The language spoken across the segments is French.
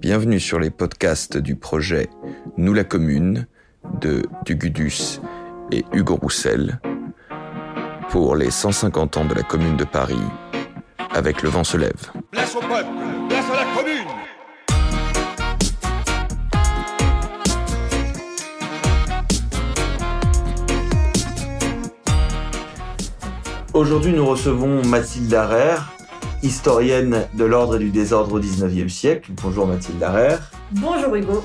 Bienvenue sur les podcasts du projet Nous la Commune de Dugudus et Hugo Roussel pour les 150 ans de la Commune de Paris avec Le vent se lève. Place au peuple, place à la commune Aujourd'hui, nous recevons Mathilde Arère, historienne de l'ordre et du désordre au XIXe siècle. Bonjour Mathilde Arère. Bonjour Hugo.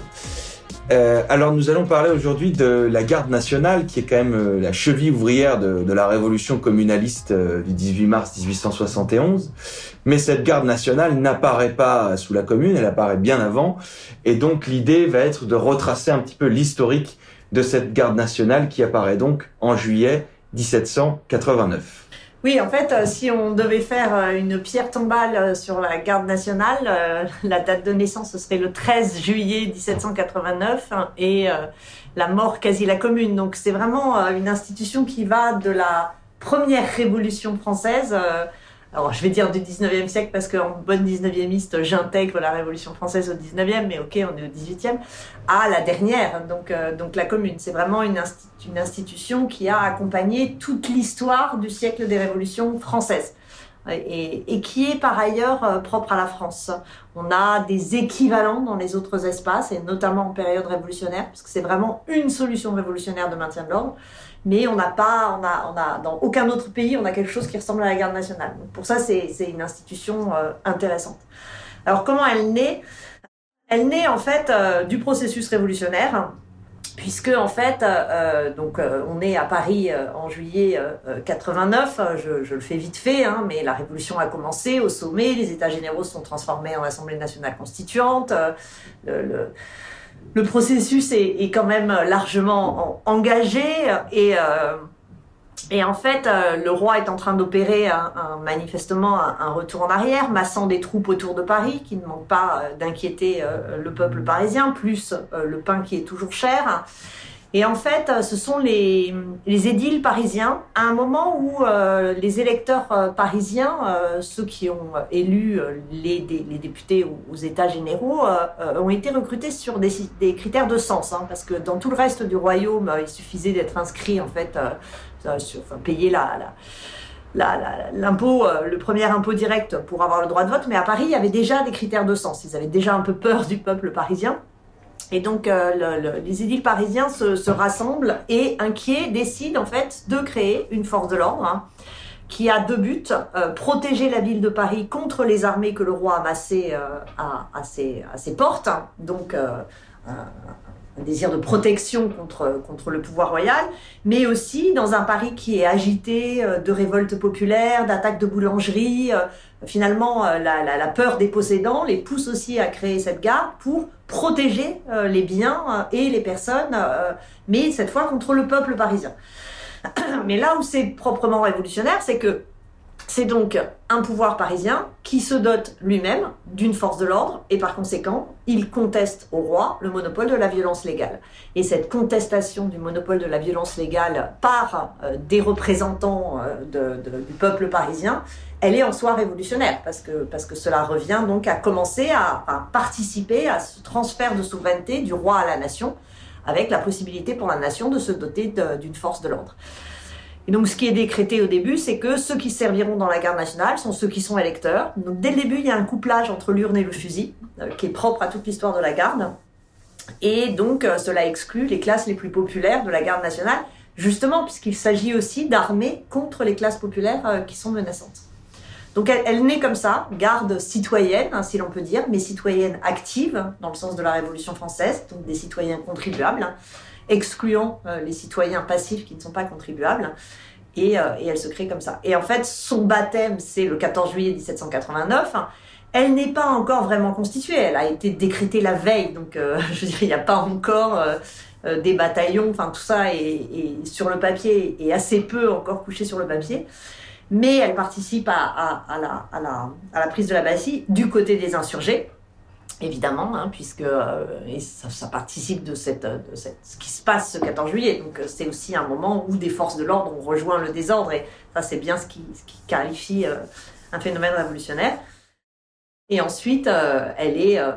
Euh, alors nous allons parler aujourd'hui de la garde nationale qui est quand même euh, la cheville ouvrière de, de la révolution communaliste euh, du 18 mars 1871. Mais cette garde nationale n'apparaît pas sous la commune, elle apparaît bien avant. Et donc l'idée va être de retracer un petit peu l'historique de cette garde nationale qui apparaît donc en juillet 1789. Oui, en fait, euh, si on devait faire euh, une pierre tombale euh, sur la garde nationale, la date de naissance ce serait le 13 juillet 1789 hein, et la mort quasi la commune. Donc c'est vraiment une institution qui va de la première révolution française alors je vais dire du 19e siècle parce qu'en bonne 19e j'intègre la Révolution française au 19e, mais ok, on est au 18e, à la dernière, donc, euh, donc la Commune. C'est vraiment une, institution qui a accompagné toute l'histoire du siècle des révolutions françaises. Et, et, qui est par ailleurs euh, propre à la France. On a des équivalents dans les autres espaces, et notamment en période révolutionnaire, parce que c'est vraiment une solution révolutionnaire de maintien de l'ordre mais on n'a pas, on a, on a, dans aucun autre pays, on a quelque chose qui ressemble à la garde nationale. Donc pour ça, c'est une institution euh, intéressante. Alors comment elle naît? Elle naît en fait euh, du processus révolutionnaire, puisque en fait, euh, donc on est à Paris en juillet 89. Je, le fais vite fait, hein, mais la révolution a commencé au sommet. Les États généraux sont transformés en Assemblée nationale constituante. le, le le processus est, quand même largement engagé et, euh, et en fait, euh, le roi est en train d'opérer un, un, manifestement un, retour en arrière, massant des troupes autour de Paris qui ne manquent pas euh, d'inquiéter le peuple parisien, plus le pain qui est toujours cher. Et en fait, euh, ce sont les, les édiles parisiens, à un moment où euh, les électeurs euh, parisiens, ceux qui ont élu les, députés aux, États généraux, ont été recrutés sur des, critères de sens, hein, parce que dans tout le reste du royaume, il suffisait d'être inscrit, en fait, payer l'impôt, le premier impôt direct pour avoir le droit de vote, mais à Paris, il y avait déjà des critères de sens. Ils avaient déjà un peu peur du peuple parisien. Et donc, euh, le, les édiles parisiens se, se, rassemblent et, inquiets, décident en fait de créer une force de l'ordre hein, qui a deux buts euh, protéger la ville de Paris contre les armées que le roi a massées euh, à, ses, portes. Hein. donc, euh, un désir de protection contre, contre le pouvoir royal, mais aussi dans un Paris qui est agité de révoltes populaires, d'attaques de boulangeries. Euh, finalement, euh, la, peur des possédants les pousse aussi à créer cette garde pour protéger les biens et les personnes, mais cette fois contre le peuple parisien. Mais là où c'est proprement révolutionnaire, c'est que c'est donc un pouvoir parisien qui se dote lui-même d'une force de l'ordre et par conséquent, il conteste au roi le monopole de la violence légale. Et cette contestation du monopole de la violence légale par euh, des représentants euh, du peuple parisien, elle est en soi révolutionnaire parce que, parce que cela revient donc à commencer à, participer à ce transfert de souveraineté du roi à la nation avec la possibilité pour la nation de se doter d'une force de l'ordre. Et donc, ce qui est décrété au début, c'est que ceux qui serviront dans la garde nationale sont ceux qui sont électeurs. Donc, dès le début, il y a un couplage entre l'urne et le fusil, euh, qui est propre à toute l'histoire de la garde. Et donc, euh, cela exclut les classes les plus populaires de la garde nationale, justement, puisqu'il s'agit aussi d'armer contre les classes populaires euh, qui sont menaçantes. Donc, elle, elle naît comme ça, garde citoyenne, hein, si l'on peut dire, mais citoyenne active, dans le sens de la Révolution française, donc des citoyens contribuables. Hein excluant euh, les citoyens passifs qui ne sont pas contribuables. Et, euh, et, elle se crée comme ça. Et en fait, son baptême, c'est le 14 juillet 1789. Elle n'est pas encore vraiment constituée. Elle a été décrétée la veille. Donc, euh, je veux il n'y a pas encore euh, euh, des bataillons. Enfin, tout ça est, est, sur le papier et assez peu encore couché sur le papier. Mais elle participe à, la, prise de la Bastille du côté des insurgés évidemment, hein, puisque euh, ça, participe de, ce qui se passe ce 14 juillet. Donc euh, c'est aussi un moment où des forces de l'ordre ont rejoint le désordre, et ça c'est bien ce qui, qualifie euh, un phénomène révolutionnaire. Et ensuite, elle est euh,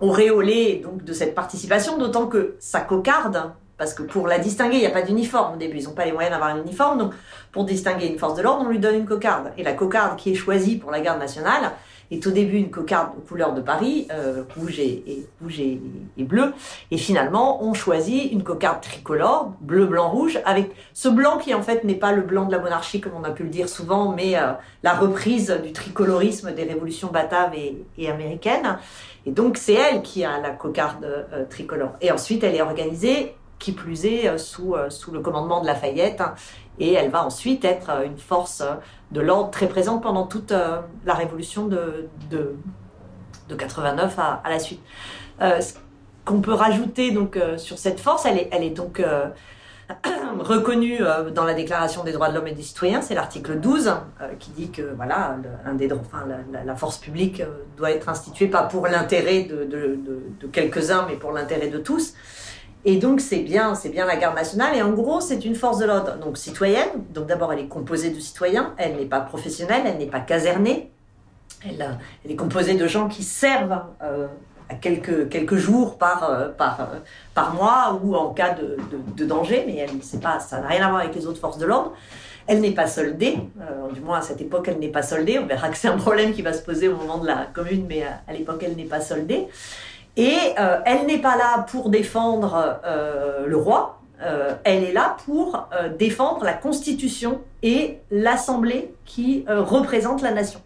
auréolé donc de cette participation, d'autant que sa cocarde, parce que pour la distinguer, il n'y a pas d'uniforme au début, ils n'ont pas les moyens d'avoir un uniforme, donc pour distinguer une force de l'ordre, on lui donne une cocarde. Et la cocarde qui est choisie pour la garde nationale, est au début une cocarde aux couleurs de Paris, euh, rouge, et, rouge et, et, bleu. Et finalement, on choisit une cocarde tricolore, bleu, blanc, rouge, avec ce blanc qui en fait n'est pas le blanc de la monarchie comme on a pu le dire souvent, mais euh, la reprise du tricolorisme des révolutions bataves et, et américaines. Et donc c'est elle qui a la cocarde euh, tricolore. Et ensuite, elle est organisée qui plus est euh, sous, euh, sous le commandement de Lafayette. Hein, et elle va ensuite être euh, une force de l'ordre très présente pendant toute la révolution de, de, de 89 à, la suite. Ce qu'on peut rajouter donc sur cette force, elle est, donc reconnue dans la Déclaration des droits de l'homme et des citoyens, c'est l'article 12 euh, qui dit que voilà, des, enfin, la, la, force publique doit être instituée pas pour l'intérêt de quelques-uns, mais pour l'intérêt de tous. Et donc c'est bien, c'est bien la garde nationale. Et en gros, c'est une force de l'ordre donc citoyenne. Donc d'abord, elle est composée de citoyens. Elle n'est pas professionnelle, elle n'est pas casernée. Elle, elle, est composée de gens qui servent euh, à quelques jours par euh, par euh, mois ou en cas de, danger. Mais ça n'a rien à voir avec les autres forces de l'ordre. Elle n'est pas soldée, euh, du moins à cette époque, elle n'est pas soldée. On verra que c'est un problème qui va se poser au moment de la commune, mais à l'époque, elle n'est pas soldée. Et euh, elle n'est pas là pour défendre euh, le roi, euh, elle est là pour défendre la Constitution et l'Assemblée qui représente la nation.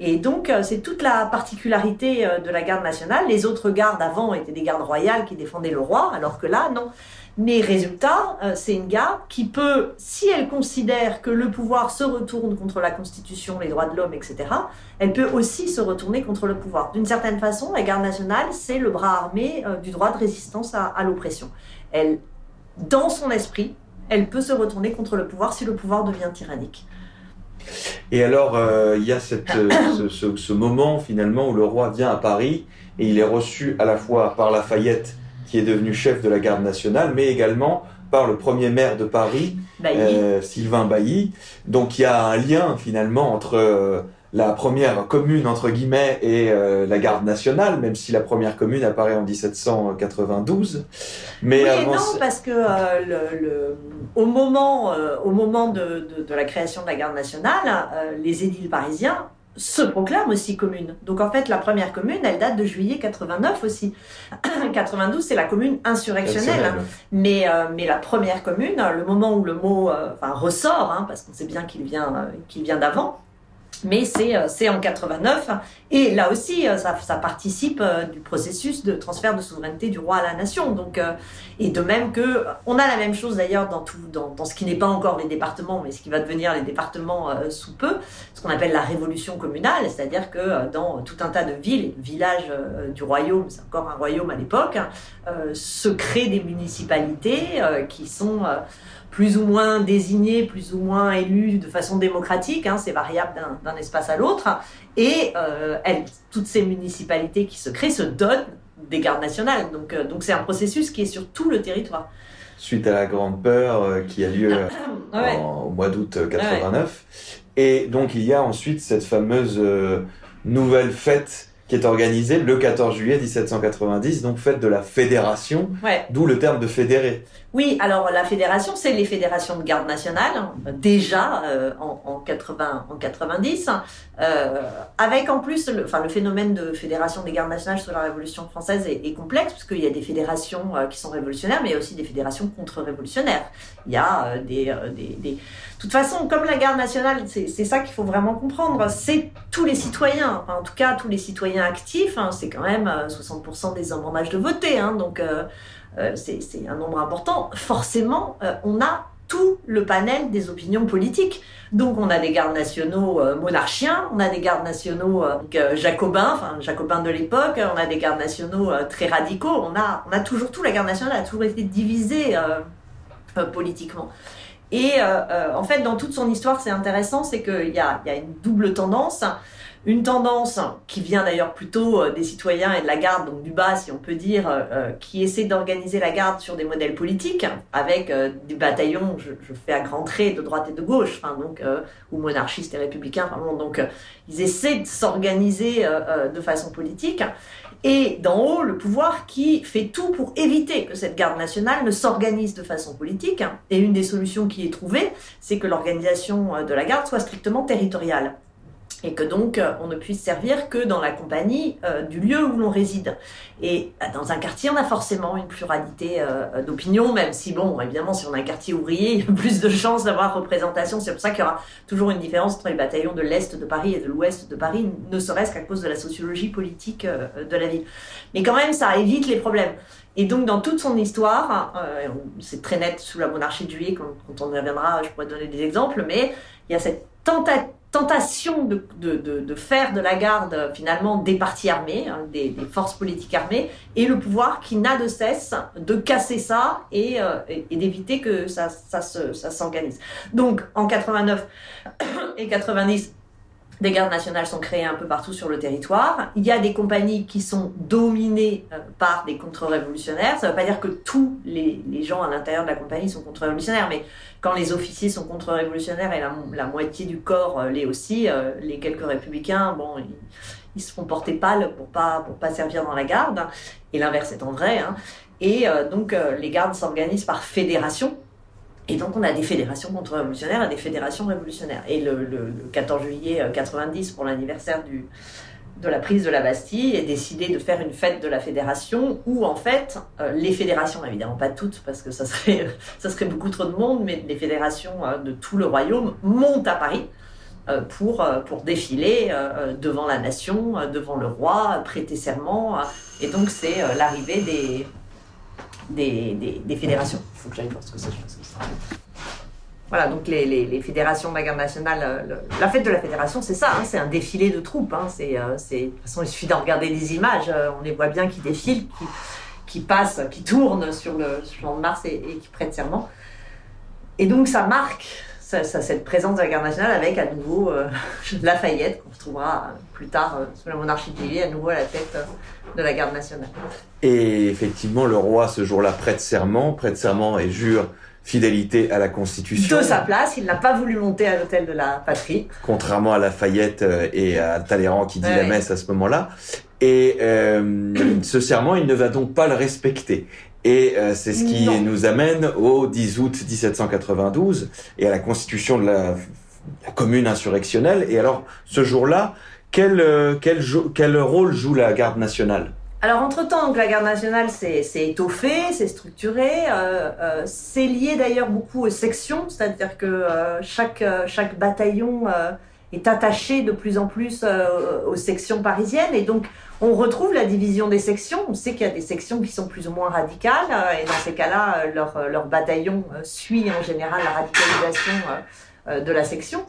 Et donc, c'est toute la particularité de la garde nationale. Les autres gardes avant étaient des gardes royales qui défendaient le roi, alors que là, non. Mais résultat, c'est une garde qui peut, si elle considère que le pouvoir se retourne contre la Constitution, les droits de l'homme, etc., elle peut aussi se retourner contre le pouvoir. D'une certaine façon, la garde nationale, c'est le bras armé euh, du droit de résistance à, à l'oppression. Elle, dans son esprit, elle peut se retourner contre le pouvoir si le pouvoir devient tyrannique. Et alors, euh, il y a cette, euh, ce, ce, ce, moment finalement où le roi vient à Paris et il est reçu à la fois par Lafayette, qui est devenu chef de la garde nationale, mais également par le premier maire de Paris, euh, Sylvain Bailly. Donc il y a un lien finalement entre euh, la première commune entre guillemets et euh, la garde nationale, même si la première commune apparaît en 1792. Mais oui non, parce que euh, le, le, au moment, euh, au moment de, de, de, la création de la garde nationale, les édiles parisiens se proclament aussi commune. Donc en fait, la première commune, elle date de juillet 89 aussi. 92, c'est la commune insurrectionnelle. Hein. Mais, euh, mais la première commune, le moment où le mot euh, enfin, ressort, hein, parce qu'on sait bien qu'il vient, euh, qu'il vient d'avant, mais c'est en 89 et là aussi ça, ça participe du processus de transfert de souveraineté du roi à la nation. Donc et de même que on a la même chose d'ailleurs dans tout dans, dans ce qui n'est pas encore les départements mais ce qui va devenir les départements sous peu ce qu'on appelle la révolution communale. C'est-à-dire que dans tout un tas de villes villages du royaume c'est encore un royaume à l'époque se créent des municipalités qui sont plus ou moins désignés, plus ou moins élus de façon démocratique, hein, c'est variable d'un espace à l'autre, et euh, elles, toutes ces municipalités qui se créent se donnent des gardes nationales. Donc euh, donc c'est un processus qui est sur tout le territoire. Suite à la Grande Peur euh, qui a lieu ouais. en, au mois d'août 89. Ouais. Et donc il y a ensuite cette fameuse nouvelle fête qui est organisée le 14 juillet 1790, donc fête de la fédération, ouais. d'où le terme de fédéré. Oui, alors la fédération, c'est les fédérations de garde nationale, déjà euh, en, en, 80, en 90, euh, avec en plus, le, enfin, le phénomène de fédération des gardes nationales sous la Révolution française est, est complexe, parce qu'il y a des fédérations euh, qui sont révolutionnaires, mais il y a aussi des fédérations contre-révolutionnaires. Il y a euh, des, des, des... De toute façon, comme la garde nationale, c'est ça qu'il faut vraiment comprendre, c'est tous les citoyens, en tout cas tous les citoyens actifs, hein, c'est quand même 60% des hommes en âge de voter, hein, donc euh, c'est un nombre important, forcément, euh, on a tout le panel des opinions politiques. Donc on a des gardes nationaux euh, monarchiens, on a des gardes nationaux euh, jacobins, enfin jacobins de l'époque, on a des gardes nationaux euh, très radicaux, on a, on a toujours tout, la garde nationale a toujours été divisée euh, politiquement. Et en fait, dans toute son histoire, c'est intéressant, c'est qu'il y a, y a une double tendance. Une tendance qui vient d'ailleurs plutôt euh, des citoyens et de la garde, donc du bas si on peut dire, euh, euh, qui essaie d'organiser la garde sur des modèles politiques, avec des bataillons, je, je, fais à grands traits, de droite et de gauche, enfin, donc, ou monarchistes et républicains, vraiment, donc ils essaient de s'organiser de façon politique. Et d'en haut, le pouvoir qui fait tout pour éviter que cette garde nationale ne s'organise de façon politique. Et une des solutions qui est trouvée, c'est que l'organisation de la garde soit strictement territoriale et que donc euh, on ne puisse servir que dans la compagnie euh, du lieu où l'on réside. Et bah, dans un quartier, on a forcément une pluralité euh, d'opinions, même si, bon, évidemment, si on a un quartier ouvrier, il y a plus de chances d'avoir représentation. C'est pour ça qu'il y aura toujours une différence entre les bataillons de l'Est de Paris et de l'Ouest de Paris, ne serait-ce qu'à cause de la sociologie politique de la ville. Mais quand même, ça évite les problèmes. Et donc, dans toute son histoire, c'est très net sous la monarchie de Juillet, quand on y reviendra, je pourrais donner des exemples, mais il y a cette tentative tentation de, de, de, faire de la garde finalement des partis armés, hein, des, forces politiques armées, et le pouvoir qui n'a de cesse de casser ça et, euh, d'éviter que ça, ça, ça s'organise. Donc en 89 et 90, des gardes nationales sont créées un peu partout sur le territoire. Il y a des compagnies qui sont dominées euh, par des contre-révolutionnaires. Ça ne veut pas dire que tous les, gens à l'intérieur de la compagnie sont contre-révolutionnaires, mais quand les officiers sont contre-révolutionnaires et la, moitié du corps euh, l'est aussi, euh, les quelques républicains, bon, ils, se font porter pour pas pour pas servir dans la garde. Et l'inverse étant vrai. Hein. Et donc les gardes s'organisent par fédération. Et donc, on a des fédérations contre-révolutionnaires et des fédérations révolutionnaires. Et le, le, 14 juillet 90, euh, pour l'anniversaire de la prise de la Bastille, est décidé de faire une fête de la fédération où, en fait, euh, les fédérations, évidemment pas toutes, parce que ça serait, ça serait beaucoup trop de monde, mais les fédérations euh, de tout le royaume montent à Paris pour, pour défiler devant la nation, devant le roi, prêter serment. et donc, c'est l'arrivée des, des, des, des fédérations. Il faut que j'aille voir ce que c'est. Voilà, donc les, les, les, fédérations de la garde nationale, euh, la fête de la fédération, c'est ça, hein, c'est un défilé de troupes. Hein, c'est, euh, de toute façon, il suffit de regarder des images, euh, on les voit bien qui défilent, qui, qui passent, qui tournent sur le champ de Mars et, et, qui prêtent serment. Et donc ça marque ça, ça, cette présence de la garde nationale avec à nouveau euh, Lafayette, qu'on retrouvera plus tard sous la monarchie de à nouveau à la tête de la garde nationale. Et effectivement, le roi, ce jour-là, prête serment, prête serment et jure fidélité à la Constitution. De sa place, il n'a pas voulu monter à l'hôtel de la patrie. Contrairement à Lafayette euh, et à Talleyrand qui dit ouais. la messe à ce moment-là. Et euh, ce serment, il ne va donc pas le respecter. Et euh, c'est ce qui non. nous amène au 10 août 1792 et à la constitution de la, la commune insurrectionnelle. Et alors, ce jour-là, quel, euh, quel, quel rôle joue la garde nationale? Alors, entre-temps, la garde nationale s'est étoffée, s'est structurée. Euh, euh, c'est lié d'ailleurs beaucoup aux sections, c'est-à-dire que euh, chaque, chaque bataillon est attaché de plus en plus euh, aux sections parisiennes. Et donc, on retrouve la division des sections. On sait qu'il y a des sections qui sont plus ou moins radicales. et dans ces cas-là, leur, leur bataillon suit en général la radicalisation de la section.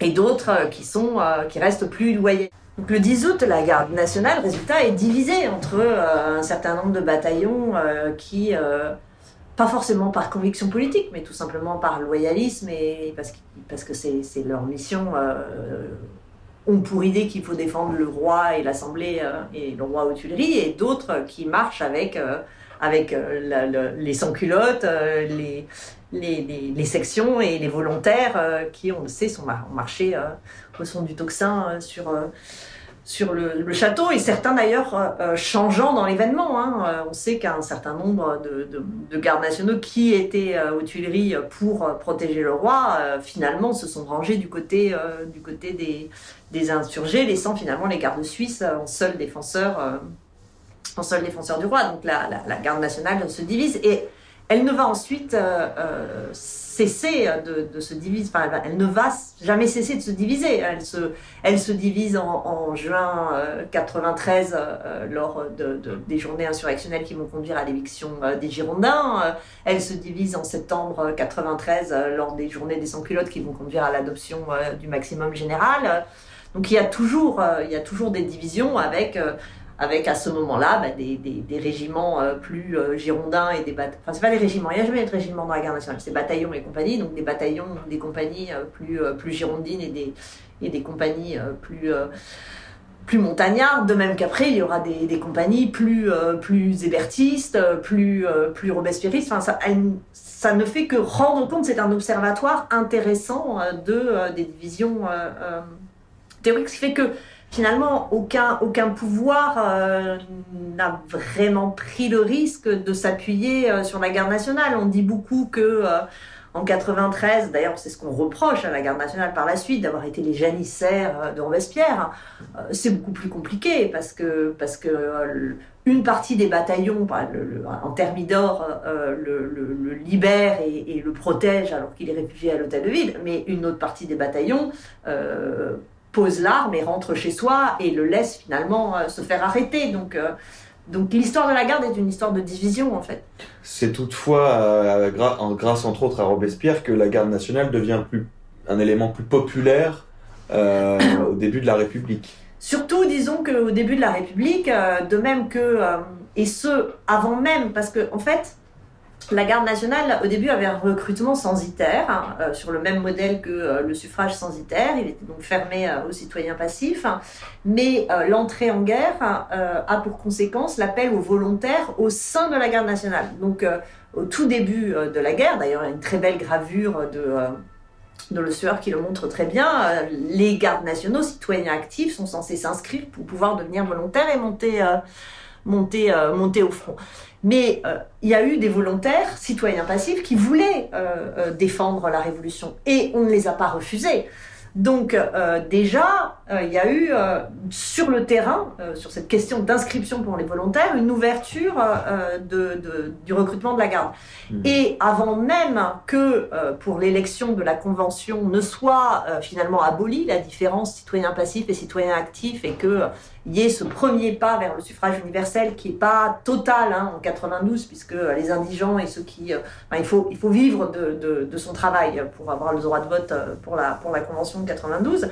et d'autres qui, sont, qui restent plus loyaux. Donc le 10 août, la garde nationale, résultat, est divisée entre euh, un certain nombre de bataillons euh, qui, euh, pas forcément par conviction politique, mais tout simplement par loyalisme et parce que parce que c'est leur mission, ont pour idée qu'il faut défendre le roi et l'Assemblée et le roi aux Tuileries, et d'autres qui marchent avec avec la, la, les sans-culottes, les, les, les, les, sections et les volontaires qui, on le sait, sont, ont marché au son du tocsin sur sur le, château et certains d'ailleurs euh, euh changeant dans l'événement. Hein. Euh, on sait qu'un certain nombre de, de, de, gardes nationaux qui étaient aux Tuileries pour protéger le roi, finalement se sont rangés du côté, des, insurgés, laissant finalement les gardes suisses en seul défenseur du roi. Donc la, la, la, garde nationale se divise et elle ne va ensuite cesser de, de, se diviser, enfin, elle, ne va jamais cesser de se diviser. Elle se, elle se divise en, en juin euh, 93 euh, lors de, de, des journées insurrectionnelles qui vont conduire à l'éviction euh, des Girondins. elle se divise en septembre 93 euh, lors des journées des sans-culottes qui vont conduire à l'adoption euh, du maximum général. Donc il y a toujours, il y a toujours des divisions avec avec à ce moment-là bah, des, régiments euh, plus euh, girondins et des bataillons. Enfin, c'est pas des régiments, il n'y a jamais de régiment dans la guerre nationale, c'est bataillons et compagnies, donc des bataillons, des compagnies euh, plus, plus girondines et des, et des compagnies plus, plus montagnardes, de même qu'après il y aura des, des compagnies plus, plus hébertistes, plus, plus robespierristes. Enfin, ça, ça ne fait que rendre compte, c'est un observatoire intéressant de, des divisions théoriques, ce qui fait que finalement, aucun, aucun pouvoir euh, n'a vraiment pris le risque de s'appuyer euh, sur la garde nationale. On dit beaucoup que euh, en 93, d'ailleurs c'est ce qu'on reproche à la garde nationale par la suite, d'avoir été les janissaires de Robespierre. c'est beaucoup plus compliqué parce que, parce que une partie des bataillons, en Thermidor, le, le, libère et, le protège alors qu'il est réfugié à l'hôtel de ville, mais une autre partie des bataillons pose l'arme et rentre chez soi et le laisse finalement euh, se faire arrêter. Donc, euh, donc l'histoire de la garde est une histoire de division en fait. C'est toutefois euh, grâce entre autres à Robespierre que la garde nationale devient plus, un élément plus populaire au début de la République. Surtout, disons qu'au début de la République, de même que, et ce, avant même, parce que en fait, la garde nationale, au début, avait un recrutement censitaire, hein, euh, sur le même modèle que euh, le suffrage censitaire. Il était donc fermé euh, aux citoyens passifs. mais l'entrée en guerre a pour conséquence l'appel aux volontaires au sein de la garde nationale. Donc, au tout début de la guerre, d'ailleurs, a une très belle gravure de Le Sueur qui le montre très bien, les gardes nationaux, citoyens actifs, sont censés s'inscrire pour pouvoir devenir volontaires et monter au front. Mais euh, il y a eu des volontaires, citoyens passifs, qui voulaient euh, euh, défendre la révolution. Et on ne les a pas refusés. Donc déjà, il y a eu sur le terrain, sur cette question d'inscription pour les volontaires, une ouverture de, de, du recrutement de la garde. Mmh. Et avant même que pour l'élection de la Convention ne soit finalement abolie la différence citoyen passif et citoyen actif et que y ait ce premier pas vers le suffrage universel qui est pas total hein, en 92 puisque les indigents et ceux qui, il faut il faut vivre de, de, de, son travail pour avoir le droit de vote pour la pour la convention 92.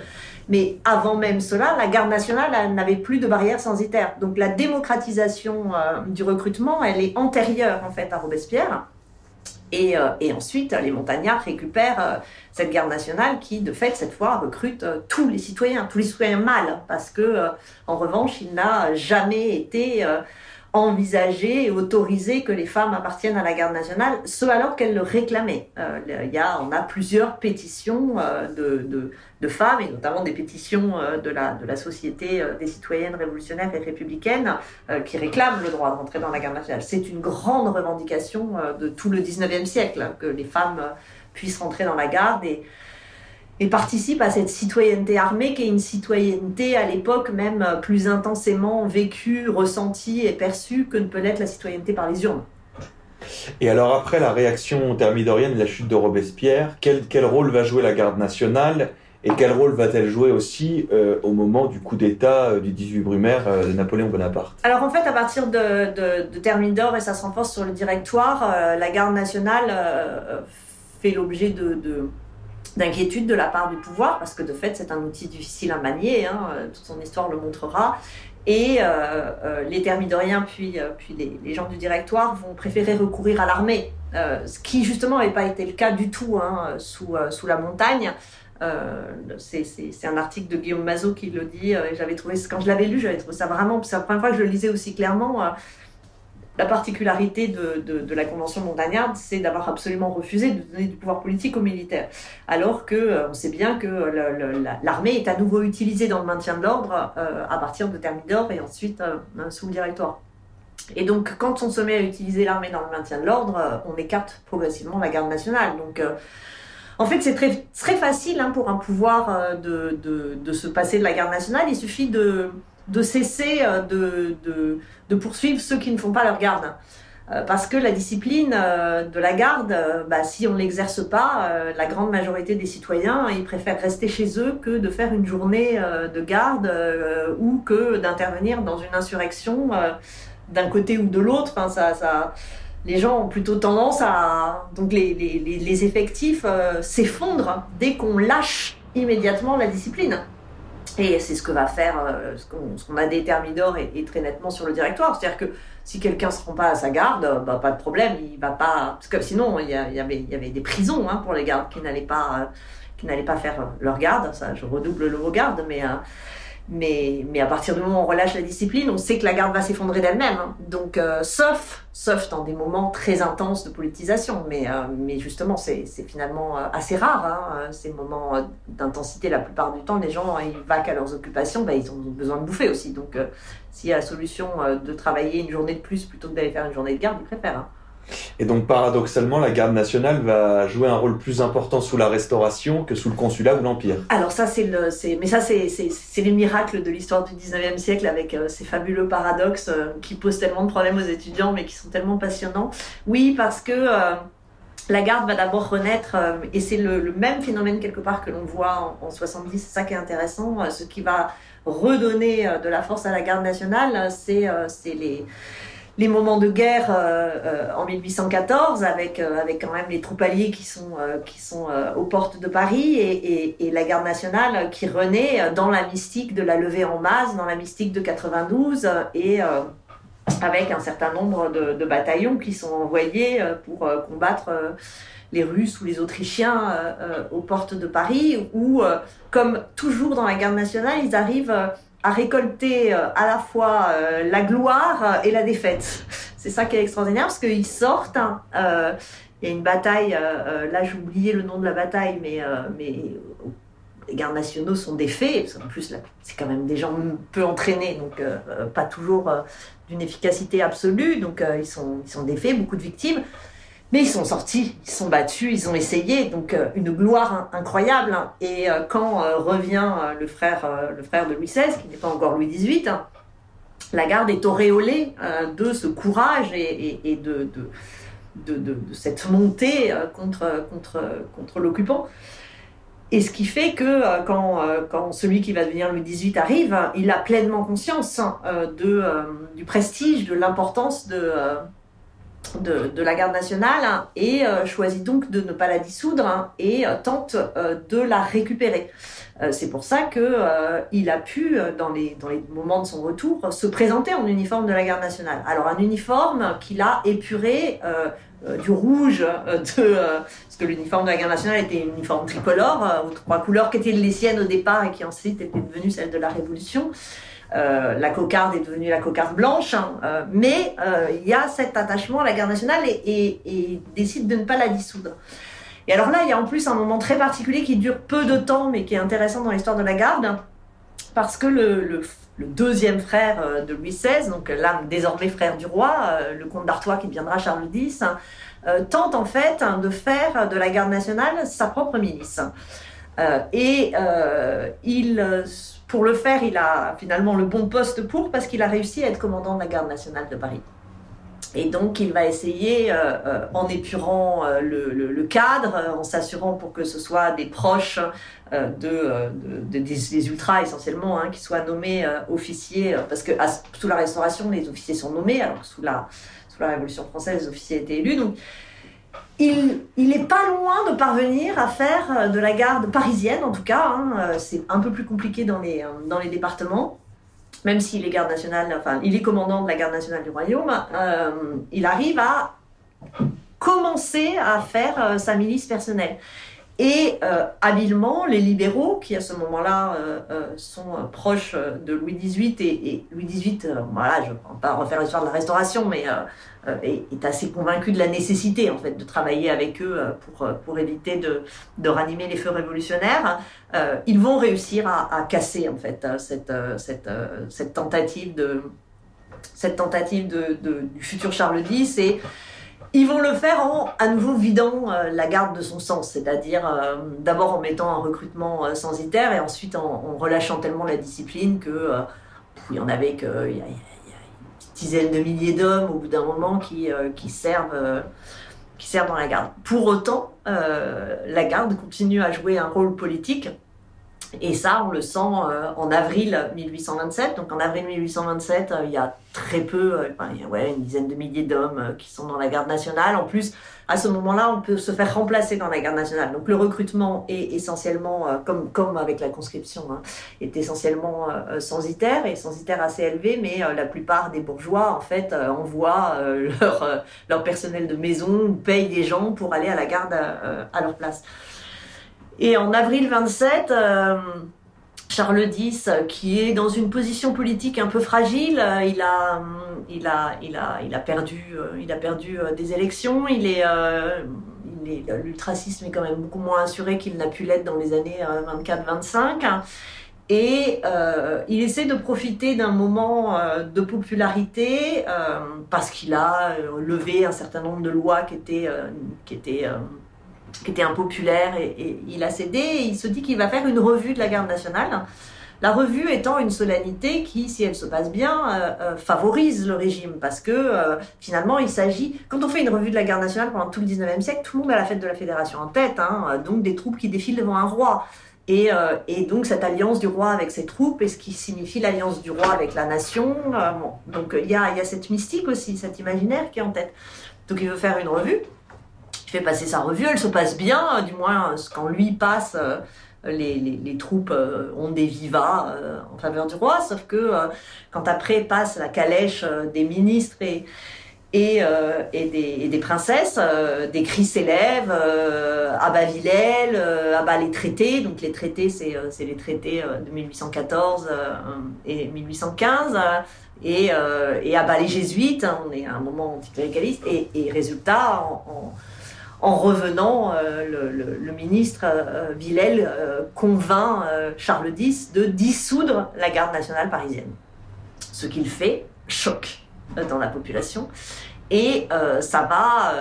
Mais avant même cela, la garde nationale n'avait plus de barrières censitaires. Donc la démocratisation euh, du recrutement, elle est antérieure en fait à Robespierre. Et, euh, et ensuite, les montagnards récupèrent euh, cette garde nationale qui, de fait, cette fois, recrute tous les citoyens, tous les citoyens mâles, parce que, en revanche, il n'a jamais été envisager et autoriser que les femmes appartiennent à la garde nationale, ce alors qu'elles le réclamaient. Euh, y a, on a plusieurs pétitions euh, de, de, femmes, et notamment des pétitions euh, de, la, de la Société des citoyennes révolutionnaires et républicaines, qui réclament le droit de rentrer dans la garde nationale. C'est une grande revendication de tout le 19e siècle, que les femmes puissent rentrer dans la garde. Et, et participe à cette citoyenneté armée qui est une citoyenneté à l'époque même plus intensément vécue, ressentie et perçue que ne peut l'être la citoyenneté par les urnes. Et alors après la réaction thermidorienne de la chute de Robespierre, quel, quel rôle va jouer la garde nationale et quel rôle va-t-elle jouer aussi euh, au moment du coup d'État euh, du 18 Brumaire euh, de Napoléon Bonaparte? Alors en fait, à partir de, de, de Thermidor et ça se renforce sur le directoire, la garde nationale fait l'objet de, de d'inquiétude de la part du pouvoir, parce que de fait c'est un outil difficile à manier, hein, euh, toute son histoire le montrera. Et euh, euh, les thermidoriens, puis, puis les, gens du directoire vont préférer recourir à l'armée, ce qui justement n'avait pas été le cas du tout hein, sous, sous la montagne. c'est un article de Guillaume Mazot qui le dit, j'avais trouvé, quand je l'avais lu, j'avais trouvé ça vraiment, c'est la première fois que je le lisais aussi clairement, la particularité de, de, la Convention montagnarde, c'est d'avoir absolument refusé de donner du pouvoir politique aux militaires. Alors que euh, on sait bien que l'armée est à nouveau utilisée dans le maintien de l'ordre euh, à partir de Thermidor et ensuite euh, sous le directoire. Et donc, quand on se met à utiliser l'armée dans le maintien de l'ordre, on écarte progressivement la garde nationale. Donc, en fait, c'est très, très facile hein, pour un pouvoir de, de, se passer de la garde nationale. Il suffit de, de cesser euh, de, de, de, poursuivre ceux qui ne font pas leur garde. Euh, parce que la discipline euh, de la garde, bah, si on ne l'exerce pas, la grande majorité des citoyens, ils préfèrent rester chez eux que de faire une journée de garde ou que d'intervenir dans une insurrection d'un côté ou de l'autre. Enfin, ça, ça, les gens ont plutôt tendance à... Donc les, les, les effectifs s'effondrent dès qu'on lâche immédiatement la discipline. Et c'est ce que va faire, ce qu'on a déterminé d'or et, très nettement sur le directoire. C'est-à-dire que si quelqu'un se rend pas à sa garde, bah, pas de problème, il va pas. Parce que sinon, il y, avait, il y avait des prisons hein, pour les gardes qui n'allaient pas, qui n'allaient pas faire leur garde. Ça, je redouble le mot garde, mais mais, mais à partir du moment où on relâche la discipline, on sait que la garde va s'effondrer d'elle-même. Hein. Donc, euh, sauf, sauf dans des moments très intenses de politisation. Mais, euh, justement, c'est finalement euh, assez rare, hein, ces moments d'intensité. La plupart du temps, les gens, ils vaquent à leurs occupations, ben, ils ont besoin de bouffer aussi. Donc, s'il y a la solution de travailler une journée de plus plutôt que d'aller faire une journée de garde, ils préfèrent. Hein. Et donc paradoxalement, la garde nationale va jouer un rôle plus important sous la Restauration que sous le Consulat ou l'Empire. Alors ça, c'est le, mais ça, c'est, les miracles de l'histoire du 19e siècle avec euh, ces fabuleux paradoxes euh, qui posent tellement de problèmes aux étudiants, mais qui sont tellement passionnants. Oui, parce que euh, la garde va d'abord renaître, et c'est le, même phénomène quelque part que l'on voit en, en 70, c'est ça qui est intéressant, ce qui va redonner de la force à la garde nationale, c'est les les moments de guerre euh, euh, en 1814 avec euh, avec quand même les troupes alliées qui sont qui sont aux portes de Paris et, la garde nationale qui renaît dans la mystique de la levée en masse, dans la mystique de 92 et avec un certain nombre de, de, bataillons qui sont envoyés pour combattre les Russes ou les Autrichiens aux portes de Paris, où, comme toujours dans la garde nationale, ils arrivent à récolter euh, à la fois euh, la gloire euh, et la défaite. C'est ça qui est extraordinaire parce qu'ils sortent. Hein, il y a une bataille, là j'ai oublié le nom de la bataille, mais, mais les gardes nationaux sont défaits, parce qu'en plus c'est quand même des gens peu entraînés, donc pas toujours d'une efficacité absolue, donc ils, sont, ils sont défaits, beaucoup de victimes. Mais ils sont sortis, ils sont battus, ils ont essayé, donc euh, une gloire incroyable. Hein. Et euh, quand euh, revient le frère, le frère de Louis XVI, qui n'est pas encore Louis XVIII, hein, la garde est auréolée de ce courage et, de, cette montée contre, contre, contre l'occupant. Et ce qui fait que quand, quand, celui qui va devenir Louis XVIII arrive, il a pleinement conscience hein, de, du prestige, de l'importance de de, la garde nationale hein, et euh, choisit donc de ne pas la dissoudre hein, et euh, tente euh, de la récupérer. c'est pour ça que il a pu, dans les, dans les moments de son retour, se présenter en uniforme de la garde nationale. Alors un uniforme qu'il a épuré du rouge de parce que l'uniforme de la garde nationale était un uniforme tricolore aux trois couleurs qui étaient les siennes au départ et qui ensuite étaient devenues celles de la Révolution. Euh, la cocarde est devenue la cocarde blanche, hein. euh, mais euh, il y a cet attachement à la garde nationale et, décide de ne pas la dissoudre. Et alors là, il y a en plus un moment très particulier qui dure peu de temps, mais qui est intéressant dans l'histoire de la garde, parce que le, deuxième frère de Louis XVI, donc l'âme désormais frère du roi, le comte d'Artois qui deviendra Charles X, tente en fait de faire de la garde nationale sa propre milice. Et il pour le faire, il a finalement le bon poste pour parce qu'il a réussi à être commandant de la garde nationale de Paris. Et donc, il va essayer, euh, euh, en épurant euh, le, cadre, en s'assurant pour que ce soit des proches de, des, ultras essentiellement, hein, qui soient nommés officiers, parce que sous la Restauration, les officiers sont nommés, alors sous la, sous la Révolution française, les officiers étaient élus. Il, il est pas loin de parvenir à faire euh, de la garde parisienne, en tout cas. Hein, euh, c'est un peu plus compliqué dans les, euh, dans les départements. Même s'il est enfin, il est commandant de la garde nationale du royaume, il arrive à commencer à faire sa milice personnelle. Et euh, habilement, les libéraux, qui à ce moment-là euh, euh, sont proches de Louis XVIII, et, Louis XVIII, voilà, je ne vais pas refaire l'histoire de la Restauration, mais est, assez convaincu de la nécessité en fait de travailler avec eux pour, pour éviter de, de ranimer les feux révolutionnaires. ils vont réussir à, à, casser en fait cette, cette, cette tentative de cette tentative de, de, du futur Charles X et ils vont le faire en à nouveau vidant euh, la garde de son sens, c'est-à-dire euh, d'abord en mettant un recrutement euh, censitaire et ensuite en, relâchant tellement la discipline que il y en avait que il y, a, une dizaine de milliers d'hommes au bout d'un moment qui, qui servent qui servent dans la garde. Pour autant, la garde continue à jouer un rôle politique Et ça, on le sent euh, en avril 1827. Donc en avril 1827, euh, il y a très peu, euh, il y a ouais, une dizaine de milliers d'hommes qui sont dans la garde nationale. En plus, à ce moment-là, on peut se faire remplacer dans la garde nationale. Donc le recrutement est essentiellement, comme, comme avec la conscription, hein, est essentiellement censitaire et censitaire assez élevé, mais la plupart des bourgeois, en fait, envoient leur, leur personnel de maison payent des gens pour aller à la garde à leur place. Et en avril 27, euh, Charles X, qui est dans une position politique un peu fragile, euh, il a, il a, il a, il a perdu, euh, il a perdu des élections. Il est, l'ultracisme est quand même beaucoup moins assuré qu'il n'a pu l'être dans les années 24-25. Et il essaie de profiter d'un moment de popularité parce qu'il a levé un certain nombre de lois qui étaient, qui étaient qui était impopulaire et, il a cédé. Il se dit qu'il va faire une revue de la garde nationale. La revue étant une solennité qui, si elle se passe bien, euh, euh, favorise le régime parce que euh, finalement il s'agit, quand on fait une revue de la garde nationale pendant tout le 19e siècle, tout le monde a la fête de la fédération en tête, hein, donc des troupes qui défilent devant un roi. Et, donc cette alliance du roi avec ses troupes, et ce qui signifie l'alliance du roi avec la nation. donc il y a cette mystique aussi, cet imaginaire qui est en tête. Donc il veut faire une revue il fait passer sa revue, elle se passe bien, du moins quand lui passe, euh, les, les, troupes euh, ont des vivas euh, en faveur du roi, sauf que quand après passe la calèche des ministres et, et, et, des, des, princesses, des cris s'élèvent, à bas Villèle, à bas les traités, donc les traités c'est les traités de 1814 et 1815, et, bas les jésuites, on est à un moment anticléricaliste, et, résultat, en revenant, euh, le, ministre euh, Villèle euh, convainc Charles X de dissoudre la garde nationale parisienne. Ce qu'il fait choque dans la population. Et ça va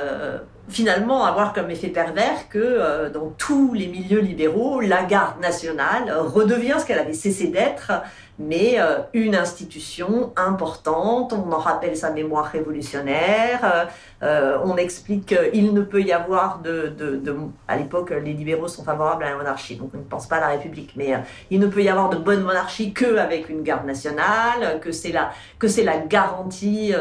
finalement avoir comme effet pervers que dans tous les milieux libéraux, la garde nationale redevient ce qu'elle avait cessé d'être mais euh, une institution importante, on en rappelle sa mémoire révolutionnaire, euh, euh, on explique qu'il ne peut y avoir de... de, de à l'époque, les libéraux sont favorables à la monarchie, donc on ne pense pas à la République, mais il ne peut y avoir de bonne monarchie qu'avec une garde nationale, que c'est la, que c'est la garantie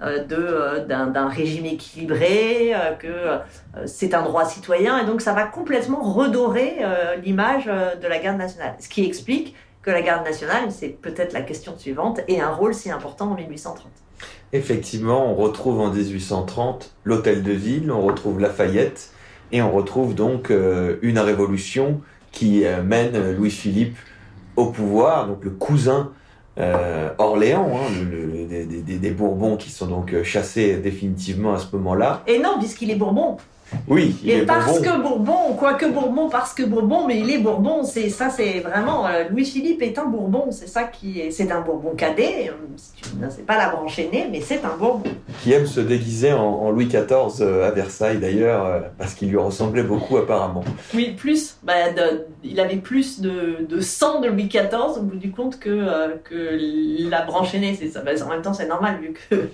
de, d'un, régime équilibré, que c'est un droit citoyen, et donc ça va complètement redorer l'image de la garde nationale. Ce qui explique que la garde nationale, c'est peut-être la question suivante, et un rôle si important en 1830. Effectivement, on retrouve en 1830 l'hôtel de ville, on retrouve Lafayette, et on retrouve donc euh, une révolution qui euh, mène Louis-Philippe au pouvoir, donc le cousin euh, Orléans, hein, des, Bourbons qui sont donc chassés définitivement à ce moment-là. Et non, puisqu'il est Bourbon. Oui, il et parce que Bourbon, quoique Bourbon, parce que Bourbon, mais il est Bourbon, c'est ça, c'est vraiment euh, Louis-Philippe est un Bourbon, c'est ça qui est, c'est un Bourbon cadet, euh, c'est pas la branche aînée, mais c'est un Bourbon. Qui aime se déguiser en, Louis XIV euh, à Versailles d'ailleurs, parce qu'il lui ressemblait beaucoup apparemment. Oui, plus, bah, il avait plus de, de, sang de Louis XIV au bout du compte que que la branche aînée, c'est ça. Bah, en même temps, c'est normal vu que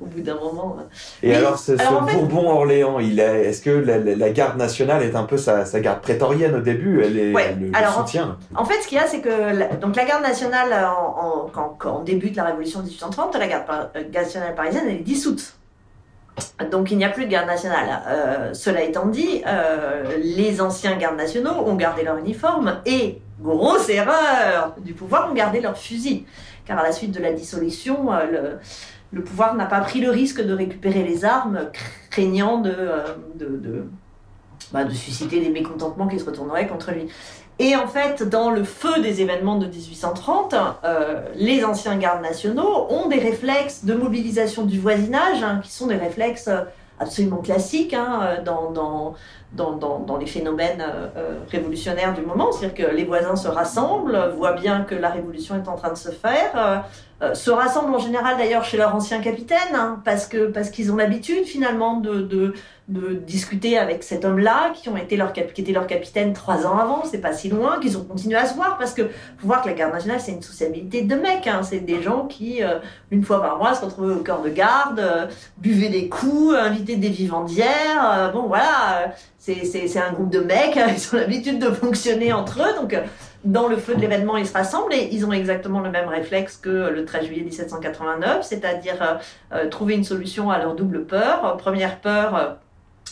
au bout d'un moment. Et alors, ce, Bourbon-Orléans, il est, est-ce que la, garde nationale est un peu sa, garde prétorienne au début? Elle est le, alors, soutien. En, fait, ce qu'il y a, c'est que la, donc la garde nationale, en, quand, on débute la Révolution de 1830, la garde euh, nationale parisienne, elle est dissoute. Donc il n'y a plus de garde nationale. Euh, cela étant dit, euh, les anciens gardes nationaux ont gardé leur uniforme et, grosse erreur du pouvoir, ont gardé leur fusil. Car à la suite de la dissolution, le, le pouvoir n'a pas pris le risque de récupérer les armes, craignant de, euh, bah, de, susciter des mécontentements qui se retourneraient contre lui. Et en fait, dans le feu des événements de 1830, euh, les anciens gardes nationaux ont des réflexes de mobilisation du voisinage, hein, qui sont des réflexes absolument classiques hein, dans, dans, dans, dans, les phénomènes euh, révolutionnaires du moment. C'est-à-dire que les voisins se rassemblent, voient bien que la révolution est en train de se faire, euh, se rassemblent en général d'ailleurs chez leur ancien capitaine, hein, parce que parce qu'ils ont l'habitude finalement de, de, de discuter avec cet homme-là, qui ont été leur qui était leur capitaine trois ans avant, c'est pas si loin, qu'ils ont continué à se voir, parce que faut voir que la garde nationale c'est une sociabilité de mecs, hein, c'est des gens qui euh, une fois par mois se retrouvaient au corps de garde, euh, buvaient des coups, invitaient des vivandières, bon voilà, c'est c'est un groupe de mecs, ils ont l'habitude de fonctionner entre eux, donc dans le feu de l'événement, ils se rassemblent et ils ont exactement le même réflexe que le 13 juillet 1789, c'est-à-dire euh, euh, trouver une solution à leur double peur. Première peur, euh,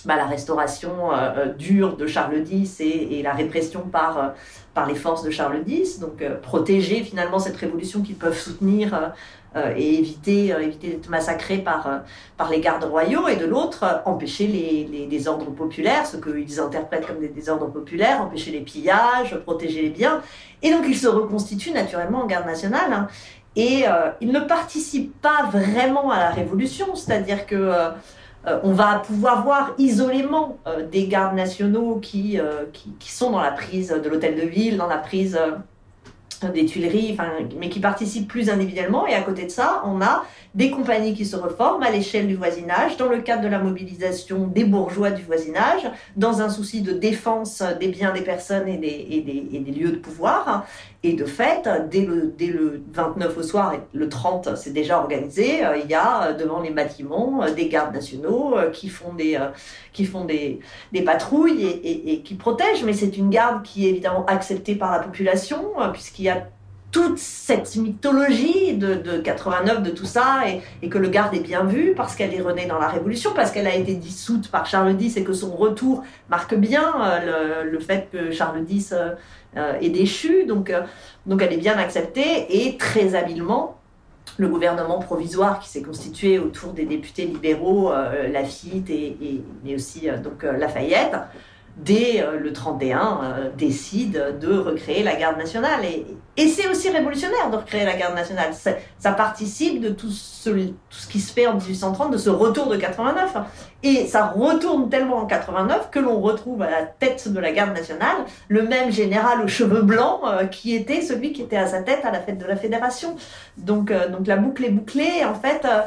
bah, la restauration dure de Charles X et, la répression par, par les forces de Charles X, donc protéger finalement cette révolution qu'ils peuvent soutenir euh, et éviter, euh, éviter d'être massacrés par, euh, par les gardes royaux, et de l'autre, empêcher les, les, désordres populaires, ce qu'ils interprètent comme des désordres populaires, empêcher les pillages, protéger les biens. Et donc ils se reconstituent naturellement en garde nationale. Hein. et ils ne participent pas vraiment à la révolution, c'est-à-dire que on va pouvoir voir isolément des gardes nationaux qui, qui, qui, sont dans la prise de l'hôtel de ville, dans la prise des Tuileries, mais qui participent plus individuellement. Et à côté de ça, on a des compagnies qui se reforment à l'échelle du voisinage, dans le cadre de la mobilisation des bourgeois du voisinage, dans un souci de défense des biens des personnes et des, et des lieux de pouvoir. Et de fait, dès le, dès le 29 au soir le 30, c'est déjà organisé, euh, il y a euh, devant les bâtiments euh, des gardes nationaux qui font des, qui font des, patrouilles et, et qui protègent. Mais c'est une garde qui est évidemment acceptée par la population, puisqu'il y a toute cette mythologie de, de 89, de tout ça, et, que le garde est bien vu parce qu'elle est renée dans la Révolution, parce qu'elle a été dissoute par Charles X et que son retour marque bien euh, le, fait que Charles X euh, euh, est déchu. Donc, donc elle est bien acceptée et très habilement. Le gouvernement provisoire qui s'est constitué autour des députés libéraux, Lafitte et, et, aussi donc Lafayette, dès euh, le 31, euh, décide de recréer la garde nationale. Et, et c'est aussi révolutionnaire de recréer la garde nationale. Ça, ça participe de tout ce, tout ce qui se fait en 1830, de ce retour de 89. Et ça retourne tellement en 89 que l'on retrouve à la tête de la garde nationale le même général aux cheveux blancs euh, qui était celui qui était à sa tête à la fête de la fédération. Donc, euh, donc la boucle est bouclée. En fait, euh,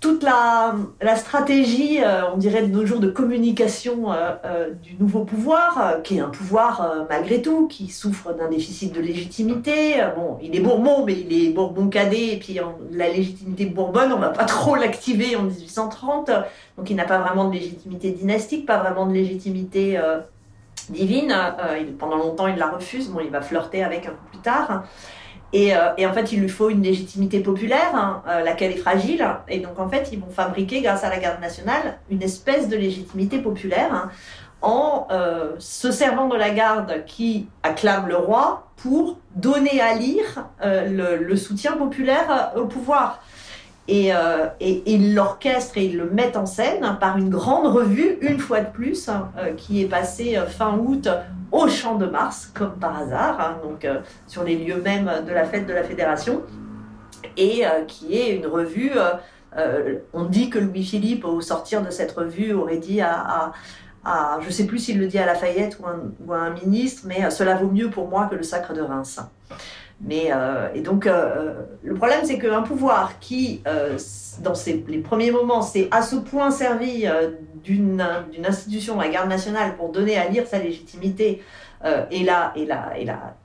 toute la, stratégie, euh, on dirait de nos jours, de communication euh, euh, du nouveau pouvoir, qui est un pouvoir malgré tout, qui souffre d'un déficit de légitimité. bon, il est Bourbon, mais il est Bourbon cadet, et puis la légitimité bourbonne, on va pas trop l'activer en 1830, donc il n'a pas vraiment de légitimité dynastique, pas vraiment de légitimité divine. pendant longtemps, il la refuse. Bon, il va flirter avec un peu plus tard. Et, euh, et, en fait, il lui faut une légitimité populaire, hein, euh, laquelle est fragile. Et donc, en fait, ils vont fabriquer, grâce à la garde nationale, une espèce de légitimité populaire hein, en euh, se servant de la garde qui acclame le roi pour donner à lire euh, le, le, soutien populaire au pouvoir. Et, euh, ils l'orchestrent et ils le mettent en scène par une grande revue, une fois de plus, hein, qui est passée fin août au Champ de Mars, comme par hasard, hein, donc euh, sur les lieux mêmes de la fête de la Fédération, et euh, qui est une revue. Euh, euh on dit que Louis-Philippe, au sortir de cette revue, aurait dit à, je ne sais plus s'il le dit à Lafayette ou, ou à un ministre, mais cela vaut mieux pour moi que le sacre de Reims. Mais, euh, et donc, euh, le problème, c'est qu'un pouvoir qui, euh, dans ses, les premiers moments, s'est à ce point servi d'une institution, la garde nationale, pour donner à lire sa légitimité, et, là, et, là, et là,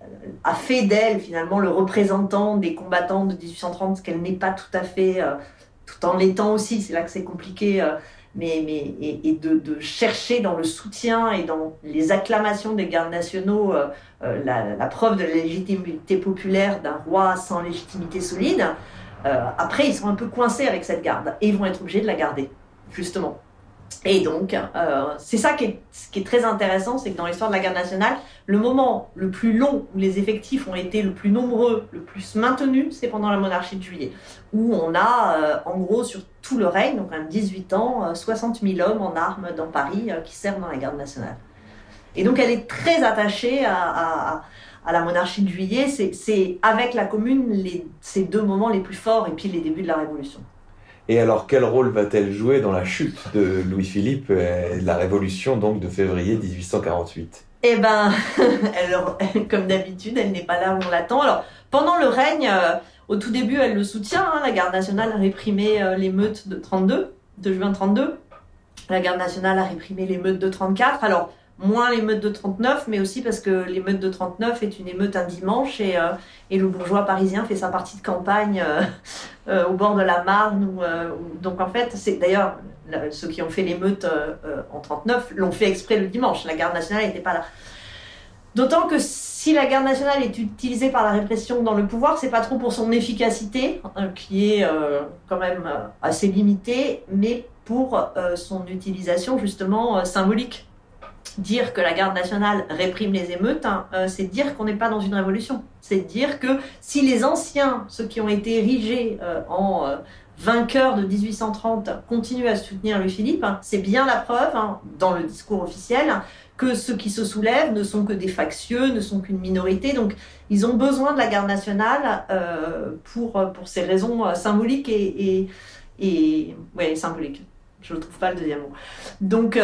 a fait d'elle, finalement, le représentant des combattants de 1830, ce qu'elle n'est pas tout à fait, tout en l'étant aussi, c'est là que c'est compliqué mais, et, de, chercher dans le soutien et dans les acclamations des gardes nationaux euh, euh, la, la, preuve de la légitimité populaire d'un roi sans légitimité solide, euh, après ils sont un peu coincés avec cette garde et ils vont être obligés de la garder, justement. Et donc, euh, c'est ça qui est, très intéressant, c'est que dans l'histoire de la garde nationale, le moment le plus long où les effectifs ont été le plus nombreux, le plus maintenus, c'est pendant la monarchie de juillet, où on a, euh, en gros, sur tout le règne, donc quand même 18 ans, 60 euh, 000 hommes en armes dans Paris qui servent dans la garde nationale. Et donc, elle est très attachée à, la monarchie de juillet. C'est avec la commune ces deux moments les plus forts et puis les débuts de la Révolution. Et alors, quel rôle va-t-elle jouer dans la chute de Louis-Philippe et la révolution donc de février 1848 Eh ben, comme d'habitude, elle n'est pas là où on l'attend. Alors, pendant le règne, euh, Au tout début, elle le soutient. hein. La garde nationale a réprimé euh, l'émeute de 32, de juin 32. La garde nationale a réprimé l'émeute de 34. Alors, moins l'émeute de 39, mais aussi parce que l'émeute de 39 est une émeute un dimanche et, euh, et le bourgeois parisien fait sa partie de campagne euh, euh, au bord de la Marne. Donc en fait, c'est d'ailleurs ceux qui ont fait l'émeute en 39 l'ont fait exprès le dimanche. La garde nationale n'était pas là. D'autant que si la garde nationale est utilisée par la répression dans le pouvoir, c'est pas trop pour son efficacité, hein, qui est quand même assez limitée, mais pour son utilisation justement symbolique. Dire que la garde nationale réprime les émeutes, hein, euh, c'est dire qu'on n'est pas dans une révolution. C'est dire que si les anciens, ceux qui ont été érigés euh, en euh, vainqueurs de 1830, continuent à soutenir Louis Philippe, hein, c'est bien la preuve, hein, dans le discours officiel, que ceux qui se soulèvent ne sont que des factieux, ne sont qu'une minorité. Donc, ils ont besoin de la garde nationale pour, pour ces raisons symboliques et, et, ouais, symboliques. Je ne trouve pas le deuxième mot. Donc,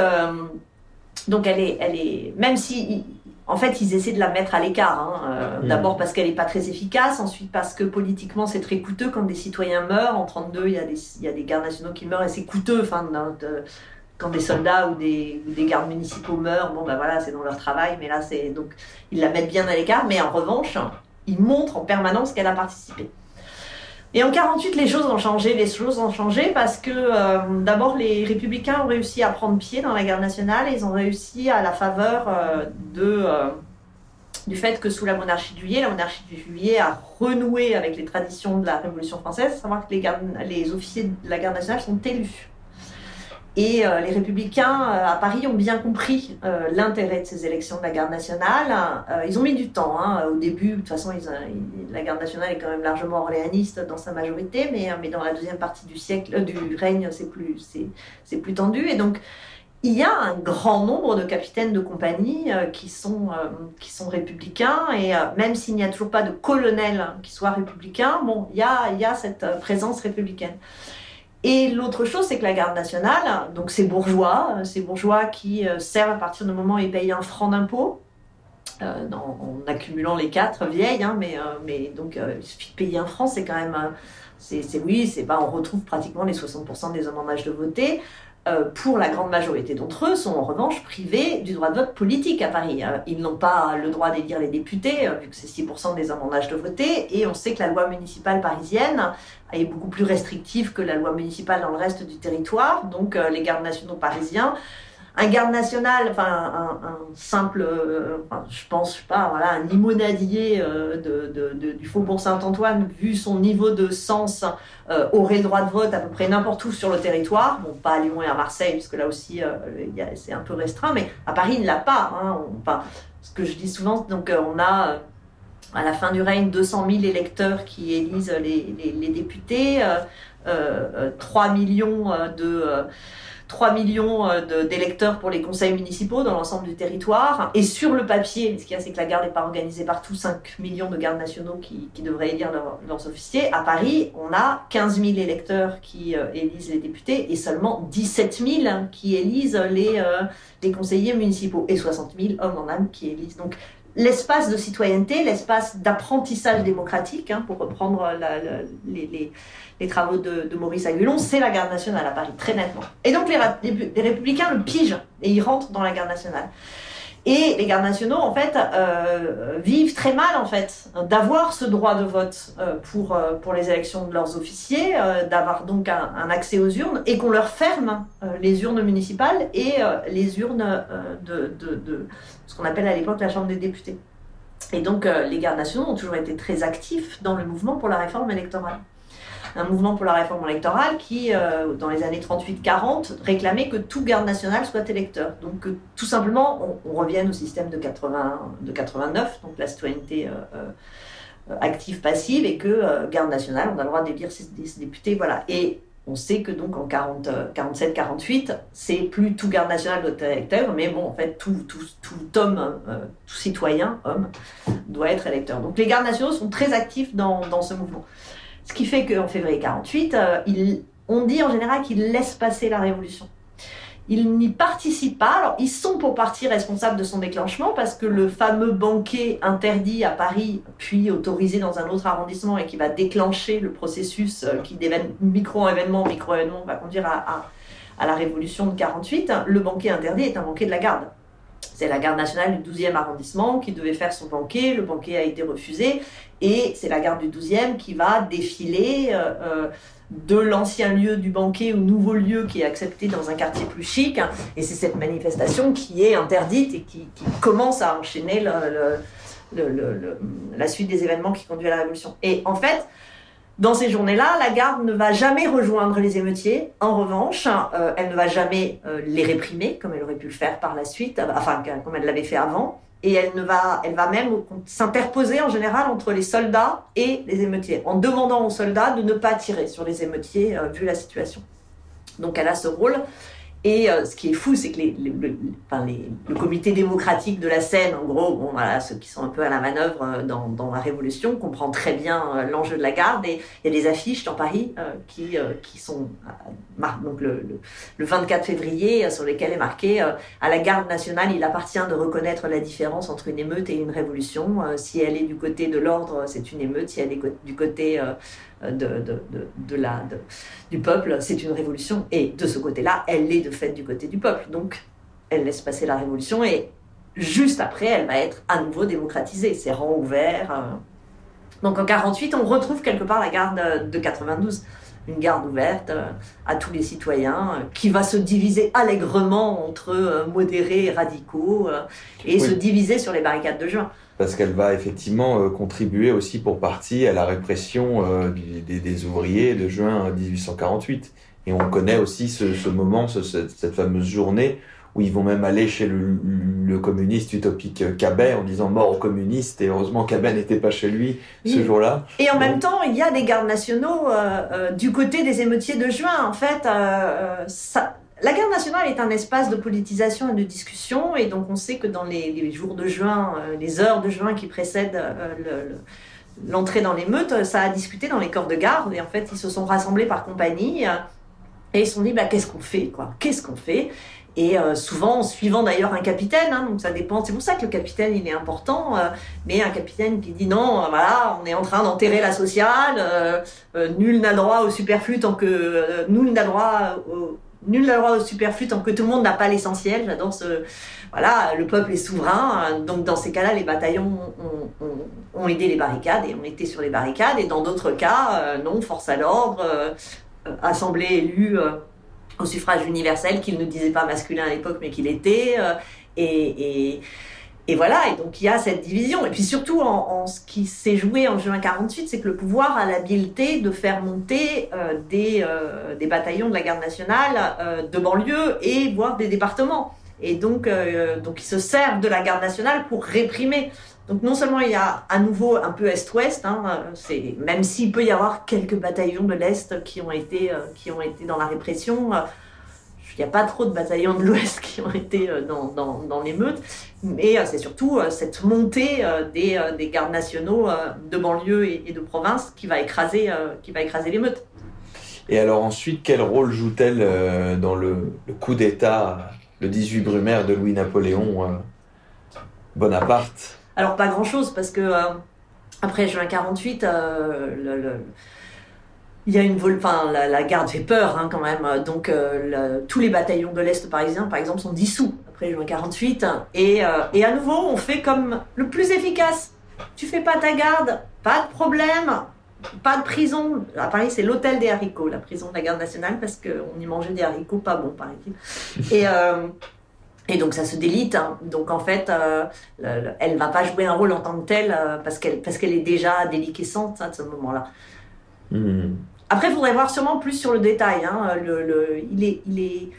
donc elle est, elle est, même si, en fait, ils essaient de la mettre à l'écart. Hein, euh. D'abord parce qu'elle n'est pas très efficace, ensuite parce que politiquement c'est très coûteux quand des citoyens meurent. En 32, il y a des, il y a des gardes nationaux qui meurent et c'est coûteux. Enfin, de- de- quand des soldats ou des, ou des gardes municipaux meurent, bon ben voilà, c'est dans leur travail, mais là c'est donc ils la mettent bien à l'écart. Mais en revanche, ils montrent en permanence qu'elle a participé. Et en 48, les choses ont changé. Les choses ont changé parce que euh, d'abord, les républicains ont réussi à prendre pied dans la guerre nationale. Et ils ont réussi à la faveur euh, de, euh, du fait que sous la monarchie de Juillet, la monarchie de Juillet a renoué avec les traditions de la Révolution française, savoir que les, les officiers de la garde nationale sont élus. Et euh, les républicains euh, à Paris ont bien compris euh, l'intérêt de ces élections de la garde nationale. Ils ont mis du temps. hein. Au début, de toute façon, la garde nationale est quand même largement orléaniste dans sa majorité, mais, mais dans la deuxième partie du siècle, du règne, c'est plus, c'est, plus tendu. Et donc, il y a un grand nombre de capitaines de compagnie qui, sont, qui sont républicains, et même s'il n'y a toujours pas de colonel qui soit républicain, bon, il y a, il y a cette présence républicaine. Et l'autre chose, c'est que la garde nationale, donc ces bourgeois, ces bourgeois qui euh, servent à partir du moment où ils payent un franc d'impôt, euh, en accumulant les quatre vieilles, hein, mais, euh, mais donc il suffit de payer un franc, c'est quand même, c'est- oui, c'est pas, on retrouve pratiquement les 60% des hommes en âge de voter. Euh, pour la grande majorité d'entre eux, sont en revanche privés du droit de vote politique à Paris. Euh, Ils n'ont pas le droit d'élire les députés, euh, vu que c'est 6% des hommes en de voter, et on sait que la loi municipale parisienne est beaucoup plus restrictive que la loi municipale dans le reste du territoire. Donc euh, les gardes nationaux parisiens, un garde national, enfin un, simple, euh, je pense, je pas, voilà, un limonadier euh, de, du Faubourg Saint-Antoine, vu son niveau de sens, euh, aurait le droit de vote à peu près n'importe où sur le territoire. Bon, pas à Lyon et à Marseille, parce que là aussi, c'est un peu restreint, mais à Paris, il ne l'a pas. hein. Enfin, ce que je dis souvent, donc on a à la fin du règne 200 000 électeurs qui élisent les, les- députés, euh, euh, euh, 3 millions de... euh, 3 millions euh, d'électeurs pour les conseils municipaux dans l'ensemble du territoire. Et sur le papier, ce qu'il y a, c'est que la garde n'est pas organisée partout, 5 millions de gardes nationaux qui, devraient élire leurs- officiers. À Paris, on a 15 000 électeurs qui euh, élisent les députés et seulement 17 000 qui élisent les, euh, les conseillers municipaux et 60 000 hommes en âme qui élisent. Donc l'espace de citoyenneté, l'espace d'apprentissage démocratique, hein, pour reprendre les, travaux de, Maurice Agulon, c'est la garde nationale à Paris, très nettement. Et donc les- les républicains le pigent et ils rentrent dans la garde nationale. Et les gardes nationaux, en fait, euh, vivent très mal, en fait, d'avoir ce droit de vote euh, pour, euh, pour les élections de leurs officiers, d'avoir donc un, accès aux urnes, et qu'on leur ferme les urnes municipales et les urnes de, de, de ce qu'on appelle à l'époque la Chambre des députés. Et donc, les gardes nationaux ont toujours été très actifs dans le mouvement pour la réforme électorale un mouvement pour la réforme électorale qui, euh, dans les années 38-40, réclamait que tout garde national soit électeur. Donc tout simplement, on, on revienne au système de, 80, de 89, donc la citoyenneté euh, euh, active-passive, et que garde nationale, on a le droit d'élire ses, ses députés, voilà. Et on sait que donc en 40, euh, 47-48, c'est plus tout garde national doit être électeur, mais bon, en fait, tout, homme, tout citoyen, homme, doit être électeur. Donc les gardes nationaux sont très actifs dans ce mouvement. Ce qui fait qu'en février 48, euh, on dit en général qu'ils laissent passer la révolution. ils n'y participent pas. Alors, ils sont pour partie responsables de son déclenchement parce que le fameux banquet interdit à Paris, puis autorisé dans un autre arrondissement et qui va déclencher le processus euh, qui micro-événement, micro-événement va conduire à, à, la révolution de 48, le banquet interdit est un banquet de la garde. C'est la garde nationale du 12e arrondissement qui devait faire son banquet. Le banquet a été refusé. Et c'est la garde du 12e qui va défiler euh, euh, de l'ancien lieu du banquet au nouveau lieu qui est accepté dans un quartier plus chic. Et c'est cette manifestation qui est interdite et qui, commence à enchaîner la suite des événements qui conduit à la révolution. Et en fait, dans ces journées-là, la garde ne va jamais rejoindre les émeutiers. En revanche, euh, elle ne va jamais les réprimer, comme elle aurait pu le faire par la suite, enfin, comme elle l'avait fait avant. Et elle, ne va, elle va même s'interposer en général entre les soldats et les émeutiers, en demandant aux soldats de ne pas tirer sur les émeutiers, vu la situation. Donc elle a ce rôle. Et euh, ce qui est fou, c'est que les, le, enfin, les, le comité démocratique de la Seine, en gros, bon, voilà, ceux qui sont un peu à la manœuvre euh, dans, dans la Révolution, comprend très bien euh, l'enjeu de la garde. Et il y a des affiches dans Paris qui, qui sont donc le, le, 24 février sur lesquelles est marqué à la garde nationale, il appartient de reconnaître la différence entre une émeute et une révolution. si elle est du côté de l'ordre, c'est une émeute. Si elle est du côté de, de, de, la, du peuple, c'est une révolution. Et de ce côté-là, elle est de fait du côté du peuple. Donc, elle laisse passer la révolution et juste après, elle va être à nouveau démocratisée. C'est rang ouvert. Euh. Donc en 48, on retrouve quelque part la garde de 92 une garde ouverte euh, à tous les citoyens, euh, qui va se diviser allègrement entre modérés et radicaux, et se diviser sur les barricades de juin parce qu'elle va effectivement euh, contribuer aussi pour partie à la répression euh, des, ouvriers de juin 1848. Et on connaît aussi ce, moment, cette, fameuse journée où ils vont même aller chez le, communiste utopique Cabet en disant mort aux communistes. Et heureusement, Cabet n'était pas chez lui ce jour-là. Et en même temps, il y a des gardes nationaux euh, du côté des émeutiers de juin. En fait, ça, la garde nationale est un espace de politisation et de discussion, et donc on sait que dans les, jours de juin, euh, les heures de juin qui précèdent euh, l'entrée dans l'émeute, ça a discuté dans les corps de garde, et en fait ils se sont rassemblés par compagnie, euh, et ils se sont dit bah, qu'est-ce qu'on fait quoi? Qu'est-ce qu'on fait? Et souvent en suivant d'ailleurs un capitaine, hein, donc ça dépend. C'est pour ça que le capitaine il est important, mais un capitaine qui dit non, voilà, on est en train d'enterrer la sociale, nul n'a droit au superflu tant que nul n'a droit au, nul n'a droit au superflu tant que tout le monde n'a pas l'essentiel. J'adore ce. Voilà, le peuple est souverain. Donc, dans ces cas-là, les bataillons ont, aidé les barricades et ont été sur les barricades. Et dans d'autres cas, euh, non, force à l'ordre, euh, assemblée élue euh, au suffrage universel, qu'il ne disait pas masculin à l'époque, mais qu'il était. et et voilà, et donc il y a cette division. Et puis surtout, en, ce qui s'est joué en juin 48, c'est que le pouvoir a l'habileté de faire monter euh, des, euh, des, bataillons de la garde nationale euh, de banlieue et voire des départements. Et donc, donc ils se servent de la garde nationale pour réprimer. Donc non seulement il y a à nouveau un peu est-ouest, hein, c'est même s'il peut y avoir quelques bataillons de l'est qui ont été qui ont été dans la répression il n'y a pas trop de bataillons de l'Ouest qui ont été euh, dans, dans, dans l'émeute, mais euh, c'est surtout euh, cette montée des, des gardes nationaux de banlieue et, de province qui va écraser, qui va écraser l'émeute. Et alors ensuite, quel rôle joue-t-elle dans le, coup d'État, le 18 Brumaire de Louis-Napoléon Bonaparte? Alors pas grand-chose, parce que après juin 48, le il y a une vol... enfin, la, garde fait peur hein, quand même. Donc euh, tous les bataillons de l'Est parisien, par exemple, sont dissous après juin 48. Et, euh, et à nouveau, on fait comme le plus efficace. Tu fais pas ta garde, pas de problème, pas de prison. À Paris, c'est l'hôtel des haricots, la prison de la garde nationale, parce qu'on y mangeait des haricots pas bons, paraît-il. Et, euh, et donc ça se délite. Hein. Donc en fait, euh, elle va pas jouer un rôle en tant que telle parce qu'elle parce qu'elle est déjà déliquescente hein, à ce moment-là. Hmm. Après, il faudrait voir sûrement plus sur le détail. Hein. Il, est,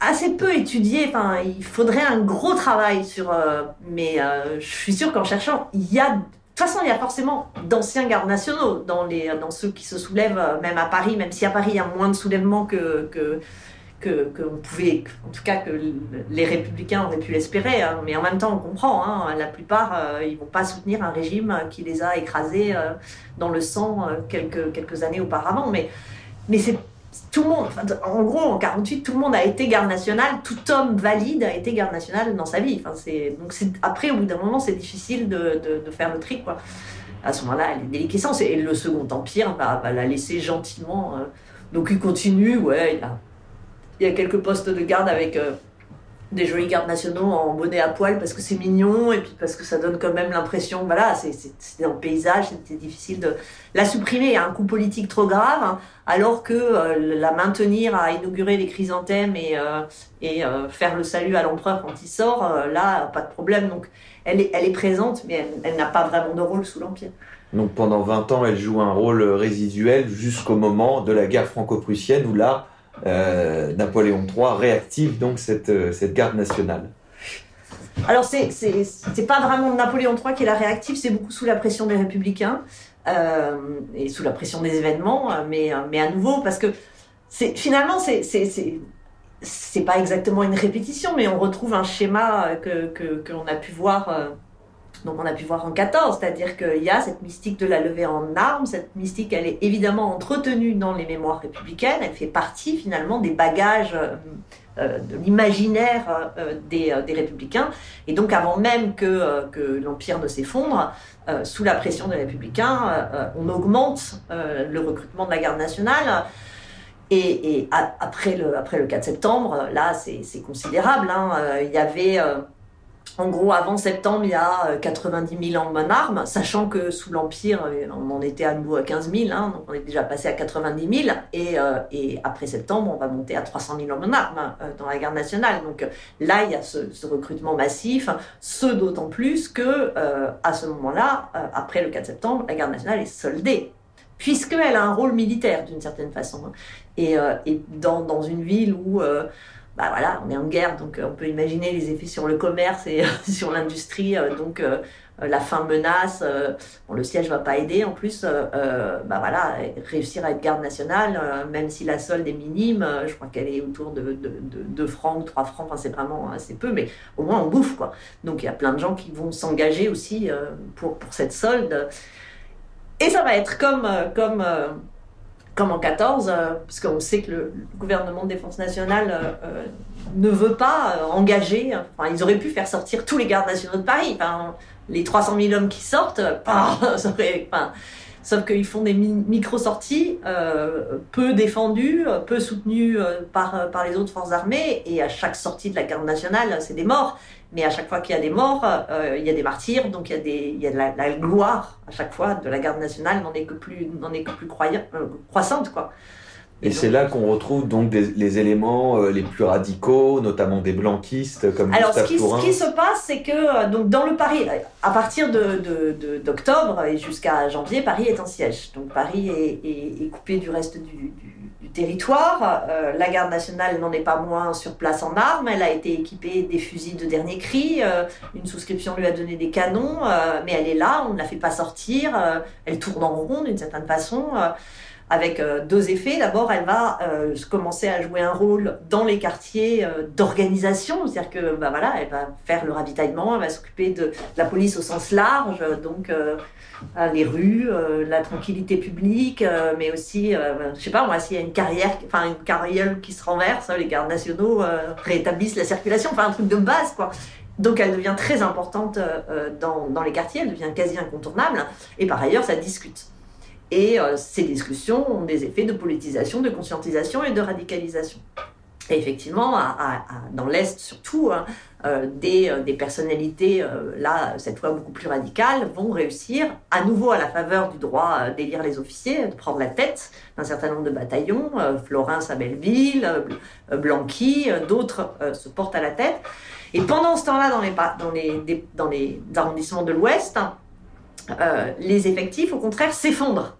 assez peu étudié. Enfin, il faudrait un gros travail sur. Euh, mais euh, je suis sûre qu'en cherchant, il y a. De toute façon, il y a forcément d'anciens gardes nationaux dans, ceux qui se soulèvent, euh, même à Paris, même si à Paris il y a moins de soulèvements que, que, pouvait, en tout cas que les républicains auraient pu l'espérer. Hein. Mais en même temps, on comprend, hein, la plupart, euh, ils vont pas soutenir un régime qui les a écrasés euh, dans le sang euh, quelques, quelques années auparavant. Mais, mais c'est tout le monde, en gros, en 48, tout le monde a été garde nationale, tout homme valide a été garde nationale dans sa vie. Donc après, au bout d'un moment, c'est difficile de, de, faire le tri, quoi. À ce moment-là, elle est déliquescence et le Second Empire va, va la laisser gentiment. Euh. donc il continue, ouais, il y a quelques postes de garde avec euh, des jolis gardes nationaux en bonnet à poil parce que c'est mignon et puis parce que ça donne quand même l'impression, voilà, c'est le paysage, c'était difficile de la supprimer. Il y a un coup politique trop grave, hein, alors que euh, la maintenir à inaugurer les chrysanthèmes et, euh, faire le salut à l'empereur quand il sort, là, pas de problème. Donc elle est, présente, mais elle n'a pas vraiment de rôle sous l'Empire. Donc pendant 20 ans, elle joue un rôle résiduel jusqu'au moment de la guerre franco-prussienne où là, euh, Napoléon III réactive donc cette, euh, cette garde nationale. Alors c'est pas vraiment Napoléon III qui la réactive, c'est beaucoup sous la pression des républicains euh, et sous la pression des événements, mais mais à nouveau parce que finalement c'est pas exactement une répétition, mais on retrouve un schéma que que qu'on a pu voir donc on a pu voir en 14, c'est-à-dire qu'il y a cette mystique de la levée en armes, cette mystique elle est évidemment entretenue dans les mémoires républicaines, elle fait partie finalement des bagages euh, euh, de l'imaginaire euh, des, républicains, et donc avant même que, l'Empire ne s'effondre, sous la pression des républicains, on augmente le recrutement de la garde nationale. Et, et après, le, après le 4 septembre, là, c'est considérable. Hein. Il y avait en gros, avant septembre, il y a 90 euh, 000 hommes en armes, sachant que sous l'Empire, euh, on en était à nouveau à 15 000, hein, donc on est déjà passé à 90 000, et, euh, et après septembre, on va monter à 300 000 hommes en armes dans la garde nationale. Donc là, il y a ce, recrutement massif, ce d'autant plus que à ce moment-là, après le 4 septembre, la garde nationale est soldée, puisqu'elle a un rôle militaire d'une certaine façon. Hein. Et, et dans, dans, une ville où bah voilà, on est en guerre, donc euh, on peut imaginer les effets sur le commerce et sur l'industrie. Euh, donc euh, la faim menace, le siège va pas aider en plus. bah voilà, réussir à être garde nationale, même si la solde est minime, je crois qu'elle est autour de, de, 2 francs ou 3 francs, enfin c'est vraiment assez peu, mais au moins on bouffe quoi. Donc il y a plein de gens qui vont s'engager aussi pour, pour cette solde. Et ça va être comme, comme comme en 14, euh, parce qu'on sait que le, gouvernement de défense nationale euh, euh, ne veut pas engager. Enfin, ils auraient pu faire sortir tous les gardes nationaux de Paris. Enfin, les 300 000 hommes qui sortent, enfin, sauf qu'ils font des micro-sorties peu défendues, peu soutenues par les autres forces armées, et à chaque sortie de la garde nationale, c'est des morts. Mais à chaque fois qu'il y a des morts, euh, il y a des martyrs, donc il y a, la, gloire à chaque fois de la garde nationale n'en est que plus, n'en est que plus croyant, euh, croissante, quoi. Et, c'est là qu'on retrouve donc des, les éléments euh, les plus radicaux, notamment des blanquistes comme Alors, ce qui, ce qui, se passe, c'est que donc dans le Paris, à partir de, d'octobre et jusqu'à janvier, Paris est en siège. Donc Paris est, est, est coupé du reste du, du territoire. Euh, la garde nationale n'en est pas moins sur place en armes. Elle a été équipée des fusils de dernier cri. Euh, une souscription lui a donné des canons, mais elle est là, on ne la fait pas sortir. elle tourne en rond d'une certaine façon avec euh, deux effets. D'abord, elle va euh, commencer à jouer un rôle dans les quartiers euh, d'organisation, c'est-à-dire que bah, voilà, elle va faire le ravitaillement, elle va s'occuper de, la police au sens large, donc les rues, la tranquillité publique, mais aussi, je sais pas moi, s'il y a une carrière, enfin une carriole qui se renverse, les gardes nationaux rétablissent la circulation, enfin un truc de base quoi. Donc elle devient très importante dans les quartiers, elle devient quasi incontournable, et par ailleurs ça discute. Et euh, ces discussions ont des effets de politisation, de conscientisation et de radicalisation. Et effectivement, dans l'Est surtout, hein, euh, des, euh, des, personnalités, là, cette fois beaucoup plus radicales, vont réussir, à nouveau à la faveur du droit d'élire les officiers, de prendre la tête d'un certain nombre de bataillons, Florence à Belleville, Blanqui, d'autres se portent à la tête. Et pendant ce temps-là, dans les, arrondissements de l'Ouest, euh, les effectifs, au contraire, s'effondrent.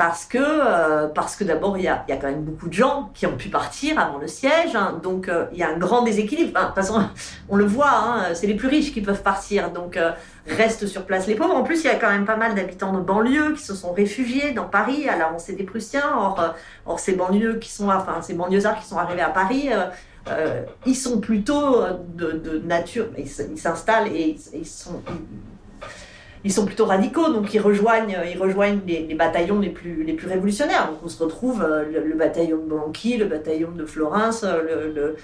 Parce que, euh, parce que d'abord, il y a, y a, quand même beaucoup de gens qui ont pu partir avant le siège, hein. donc euh, il y a un grand déséquilibre. de toute façon, on le voit, hein, c'est les plus riches qui peuvent partir, donc restent sur place les pauvres. En plus, il y a quand même pas mal d'habitants de banlieue qui se sont réfugiés dans Paris. On sait des Prussiens, or, or ces banlieues qui sont, enfin, ces banlieusards qui sont arrivés à Paris, ils sont plutôt de, nature, ils s'installent et ils sont sont plutôt radicaux, donc ils rejoignent, ils rejoignent les, bataillons les plus, révolutionnaires. Donc on se retrouve le, bataillon de Blanqui, le bataillon de Florence, le,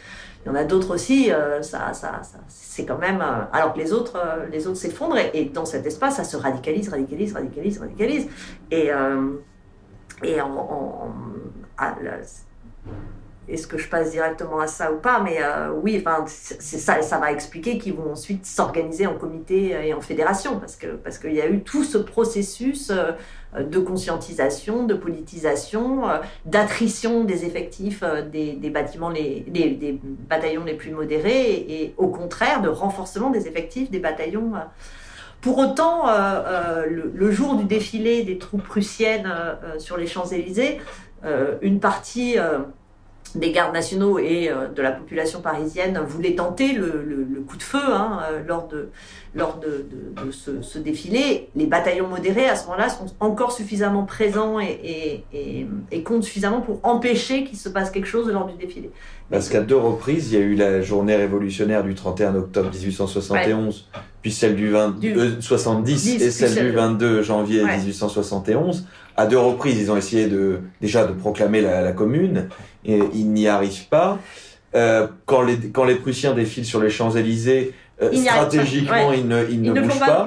il y en a d'autres aussi. ça, ça, c'est quand même. alors que les autres, les autres s'effondrent et, dans cet espace, ça se radicalise, radicalise, radicalise, radicalise. Et et en, est-ce que je passe directement à ça ou pas Mais euh, oui, enfin, c'est ça, ça va expliquer qu'ils vont ensuite s'organiser en comité et en fédération, parce que parce qu'il y a eu tout ce processus euh, de conscientisation, de politisation, euh, d'attrition des effectifs des, des, bâtiments les, des, bataillons les plus modérés, et, au contraire de renforcement des effectifs des bataillons. Pour autant, le, le, jour du défilé des troupes prussiennes sur les Champs-Élysées, une partie des gardes nationaux et euh, de la population parisienne voulaient tenter le, coup de feu hein, euh, lors de, lors de, ce, défilé. Les bataillons modérés, à ce moment-là, sont encore suffisamment présents et, et, comptent suffisamment pour empêcher qu'il se passe quelque chose lors du défilé. Parce qu'à deux reprises, il y a eu la journée révolutionnaire du 31 octobre 1871, puis celle du, 20, 70 euh, et celle du 22 janvier 1871. À deux reprises, ils ont essayé de déjà de proclamer la, commune, et ils n'y arrivent pas. Euh, quand, les, quand les Prussiens défilent sur les Champs-Élysées, euh, stratégiquement, ils ne, ils, ne, bougent pas.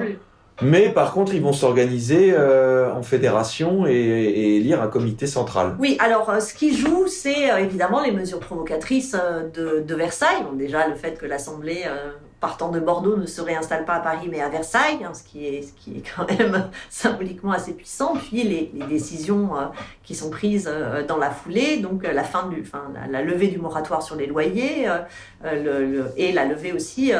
Mais par contre, ils vont s'organiser euh, en fédération et, et, élire un comité central. Oui, alors euh, ce qui joue, c'est euh, évidemment les mesures provocatrices de, de Versailles. Bon, déjà, le fait que l'Assemblée, partant de Bordeaux, ne se réinstalle pas à Paris mais à Versailles, hein, ce, qui est, ce qui est quand même symboliquement assez puissant. Puis les, les décisions qui sont prises dans la foulée, donc la fin du, la, levée du moratoire sur les loyers le, le, et la levée aussi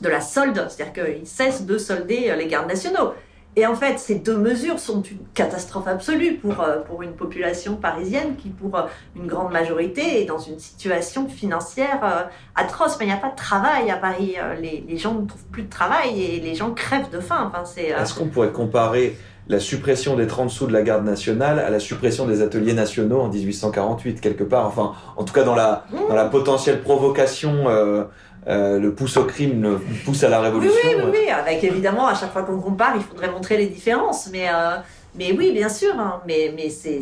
de la solde, c'est-à-dire qu'ils cessent de solder euh, les gardes nationaux. Et en fait, ces deux mesures sont une catastrophe absolue pour, euh, pour une population parisienne qui, pour euh, une grande majorité, est dans une situation financière atroce. Mais il n'y a pas de travail à Paris. Les, les, gens ne trouvent plus de travail et les gens crèvent de faim. Enfin, c'est, Est-ce qu'on pourrait comparer la suppression des 30 sous de la garde nationale à la suppression des ateliers nationaux en 1848, quelque part? Enfin, en tout cas, dans la, mmh. dans la potentielle provocation euh, le pouce au crime, le pouce à la révolution. Oui, oui, oui, avec évidemment, à chaque fois qu'on compare, il faudrait montrer les différences. Mais, euh, mais oui, bien sûr, hein, mais, mais c'est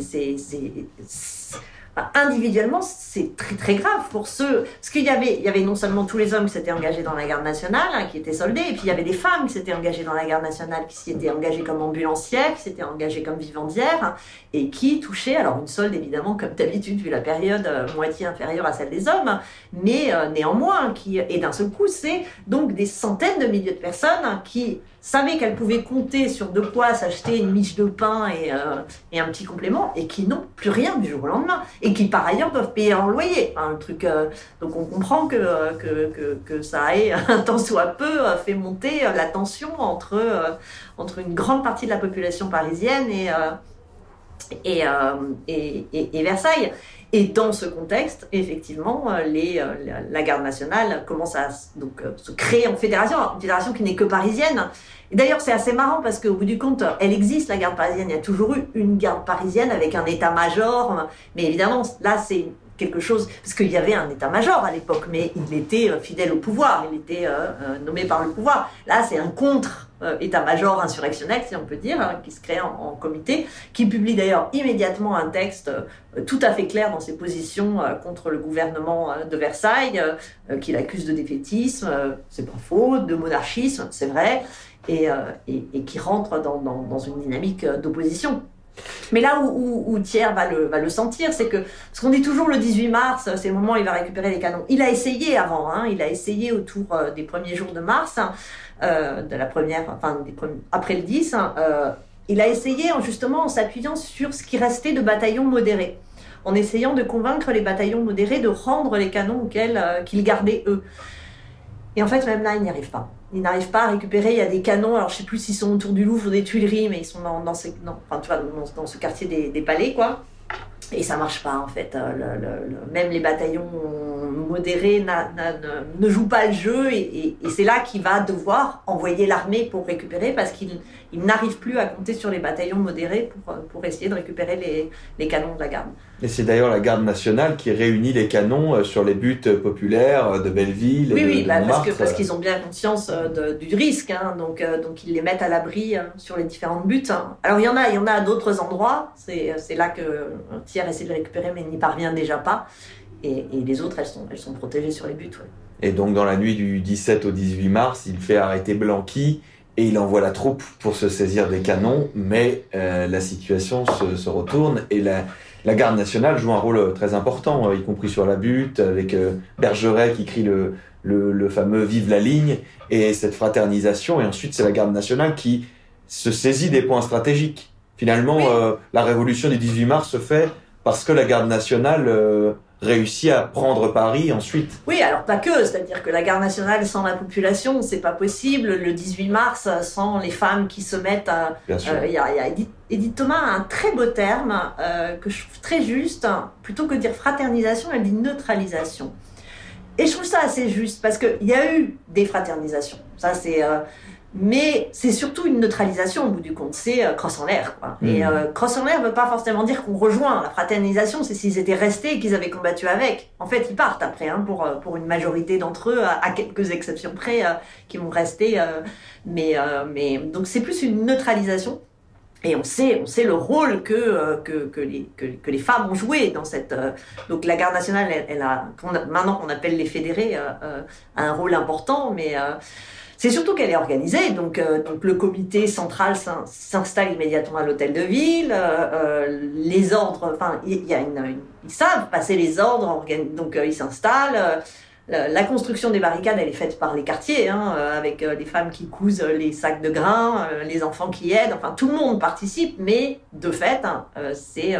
individuellement, c'est très très grave pour ceux. Parce qu'il y avait, il y avait non seulement tous les hommes qui s'étaient engagés dans la garde nationale, hein, qui étaient soldés, et puis il y avait des femmes qui s'étaient engagées dans la garde nationale, qui s'y étaient engagées comme ambulancières, qui s'étaient engagées comme vivandières, hein, et qui touchaient, alors une solde évidemment, comme d'habitude, vu la période, euh, moitié inférieure à celle des hommes, mais euh, néanmoins, qui, et d'un seul coup, c'est donc des centaines de milliers de personnes qui savaient qu'elles pouvaient compter sur de quoi s'acheter une miche de pain et, euh, et, un petit complément, et qui n'ont plus rien du jour au lendemain, et qui par ailleurs doivent payer un loyer. un truc, euh, donc on comprend que, que, que, que, ça ait tant soit peu euh, fait monter la tension entre, entre une grande partie de la population parisienne et, et, et, et Versailles. Et dans ce contexte, effectivement, les, la garde nationale commence à donc, se créer en fédération, une fédération qui n'est que parisienne. D'ailleurs, c'est assez marrant parce qu'au bout du compte, elle existe, la garde parisienne. Il y a toujours eu une garde parisienne avec un état-major. Mais évidemment, là, c'est quelque chose, parce qu'il y avait un état-major à l'époque, mais il était euh, fidèle au pouvoir, il était euh, euh, nommé par le pouvoir. Là, c'est un contre-état-major insurrectionnel, si on peut dire, hein, qui se crée en, comité, qui publie d'ailleurs immédiatement un texte tout à fait clair dans ses positions contre le gouvernement de Versailles, qu'il accuse de défaitisme, c'est pas faux, de monarchisme, c'est vrai, et, qui rentre dans une dynamique d'opposition. Mais là où, Thiers va le, sentir, c'est que, ce qu'on dit toujours le 18 mars, c'est le moment où il va récupérer les canons. Il a essayé avant, hein, il a essayé autour euh, des premiers jours de mars, hein, euh, de la première, enfin, après le 10, hein, euh, il a essayé en, justement en s'appuyant sur ce qui restait de bataillons modérés, en essayant de convaincre les bataillons modérés de rendre les canons qu'ils gardaient eux. Et en fait, même là, il n'y arrive pas. Il n'arrive pas à récupérer. Il y a des canons. Alors, je sais plus s'ils sont autour du Louvre ou des Tuileries, mais ils sont dans, ce quartier des, palais, quoi. Et ça marche pas en fait. Euh, même les bataillons modérés ne, jouent pas le jeu et, c'est là qu'il va devoir envoyer l'armée pour récupérer parce qu'il il n'arrive plus à compter sur les bataillons modérés pour, essayer de récupérer les canons de la garde. Et c'est d'ailleurs la garde nationale qui réunit les canons euh, sur les buts euh, populaires euh, de Belleville et Oui, de, oui, de bah, parce qu'ils ont bien conscience de- du risque, hein, donc donc ils les mettent à l'abri euh, sur les différentes buts. hein. Alors il y en a, il y en a à d'autres endroits. C'est là que un tiers essaie de les récupérer, mais n'y parvient déjà pas. Et, et les autres, elles sont elles sont protégées sur les buts. ouais. Et donc dans la nuit du 17 au 18 mars, il fait arrêter Blanqui et il envoie la troupe pour se saisir des canons, mais euh, la situation se, se retourne et la, la garde nationale joue un rôle euh, très important, euh, y compris sur la butte, avec euh, Bergeret qui crie le, le, le fameux Vive la ligne, et cette fraternisation, et ensuite c'est la garde nationale qui se saisit des points stratégiques. Finalement, Oui. euh, la révolution du 18 mars se fait parce que la garde nationale euh, réussit à prendre Paris ensuite. Oui, alors pas que, c'est-à-dire que la garde nationale sans la population, c'est pas possible. Le 18 mars, euh, sans les femmes qui se mettent à, Bien sûr. Euh, Il y y a Edith, Edith Thomas a un très beau terme euh, que je trouve très juste. Plutôt que de dire fraternisation, elle dit neutralisation. Et je trouve ça assez juste parce qu'il y a eu des fraternisations. Ça, c'est. euh, mais c'est surtout une neutralisation au bout du compte. C'est euh, crosse en l'air. Quoi. Et Mhm. euh, crosse en l'air ne veut pas forcément dire qu'on rejoint. La fraternisation, c'est s'ils étaient restés et qu'ils avaient combattu avec. En fait, ils partent après, hein, pour, euh, pour une majorité d'entre eux, à, à quelques exceptions près, euh, qui vont rester. euh, mais, euh, mais donc c'est plus une neutralisation. Et on sait, on sait le rôle que, euh, que, que, les, que, que les femmes ont joué dans cette. euh, donc la garde nationale, elle, elle a, maintenant qu'on appelle les fédérés, euh, euh, a un rôle important, mais euh, c'est surtout qu'elle est organisée. Donc, euh, le comité central s'in- s'installe immédiatement à l'hôtel de ville. euh, euh, les ordres, enfin, il y a ils savent passer les ordres, donc ils s'installent. la construction des barricades, elle est faite par les quartiers, hein, avec les femmes qui cousent les sacs de grains, les enfants qui aident, enfin tout le monde participe, mais de fait, hein, c'est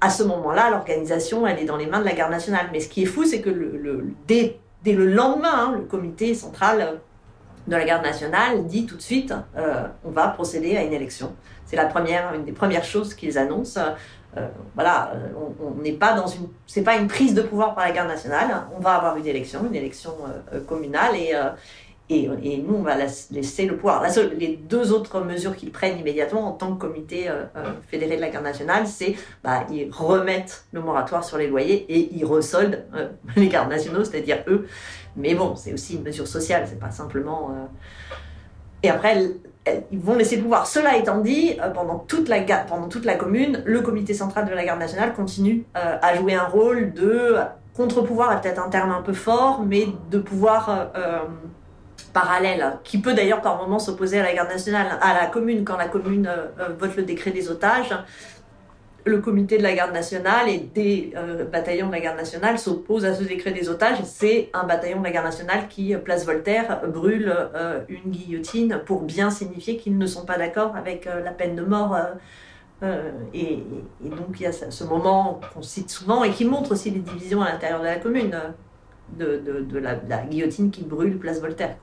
à ce moment-là, l'organisation, elle est dans les mains de la garde nationale. Mais ce qui est fou, c'est que dès, dès le lendemain, hein, le comité central de la garde nationale dit tout de suite, euh, on va procéder à une élection. C'est la première, une des premières choses qu'ils annoncent. Euh, voilà, euh, on n'est pas dans une, c'est pas une prise de pouvoir par la garde nationale. On va avoir une élection, une élection euh, communale et euh, et, et nous, on va laisse- laisser le pouvoir. La seule- les deux autres mesures qu'ils prennent immédiatement en tant que comité euh, euh, fédéré de la garde nationale, c'est bah, ils remettent le moratoire sur les loyers et ils resoldent euh, les gardes nationaux, c'est-à-dire eux. Mais bon, c'est aussi une mesure sociale, c'est pas simplement. euh, Et après, ils vont laisser le pouvoir. Cela étant dit, pendant toute la pendant toute la commune, le comité central de la garde nationale continue à jouer un rôle de contre-pouvoir, est peut-être un terme un peu fort, mais de pouvoir parallèle, qui peut d'ailleurs par moments s'opposer à la garde nationale, à la commune, quand la commune euh, euh, vote le décret des otages. Le comité de la garde nationale et des euh, bataillons de la garde nationale s'opposent à ce décret des otages. C'est un bataillon de la garde nationale qui, place Voltaire, brûle une guillotine pour bien signifier qu'ils ne sont pas d'accord avec la peine de mort. et, donc il y a ce moment qu'on cite souvent et qui montre aussi les divisions à l'intérieur de la commune, de, la, guillotine qui brûle place Voltaire.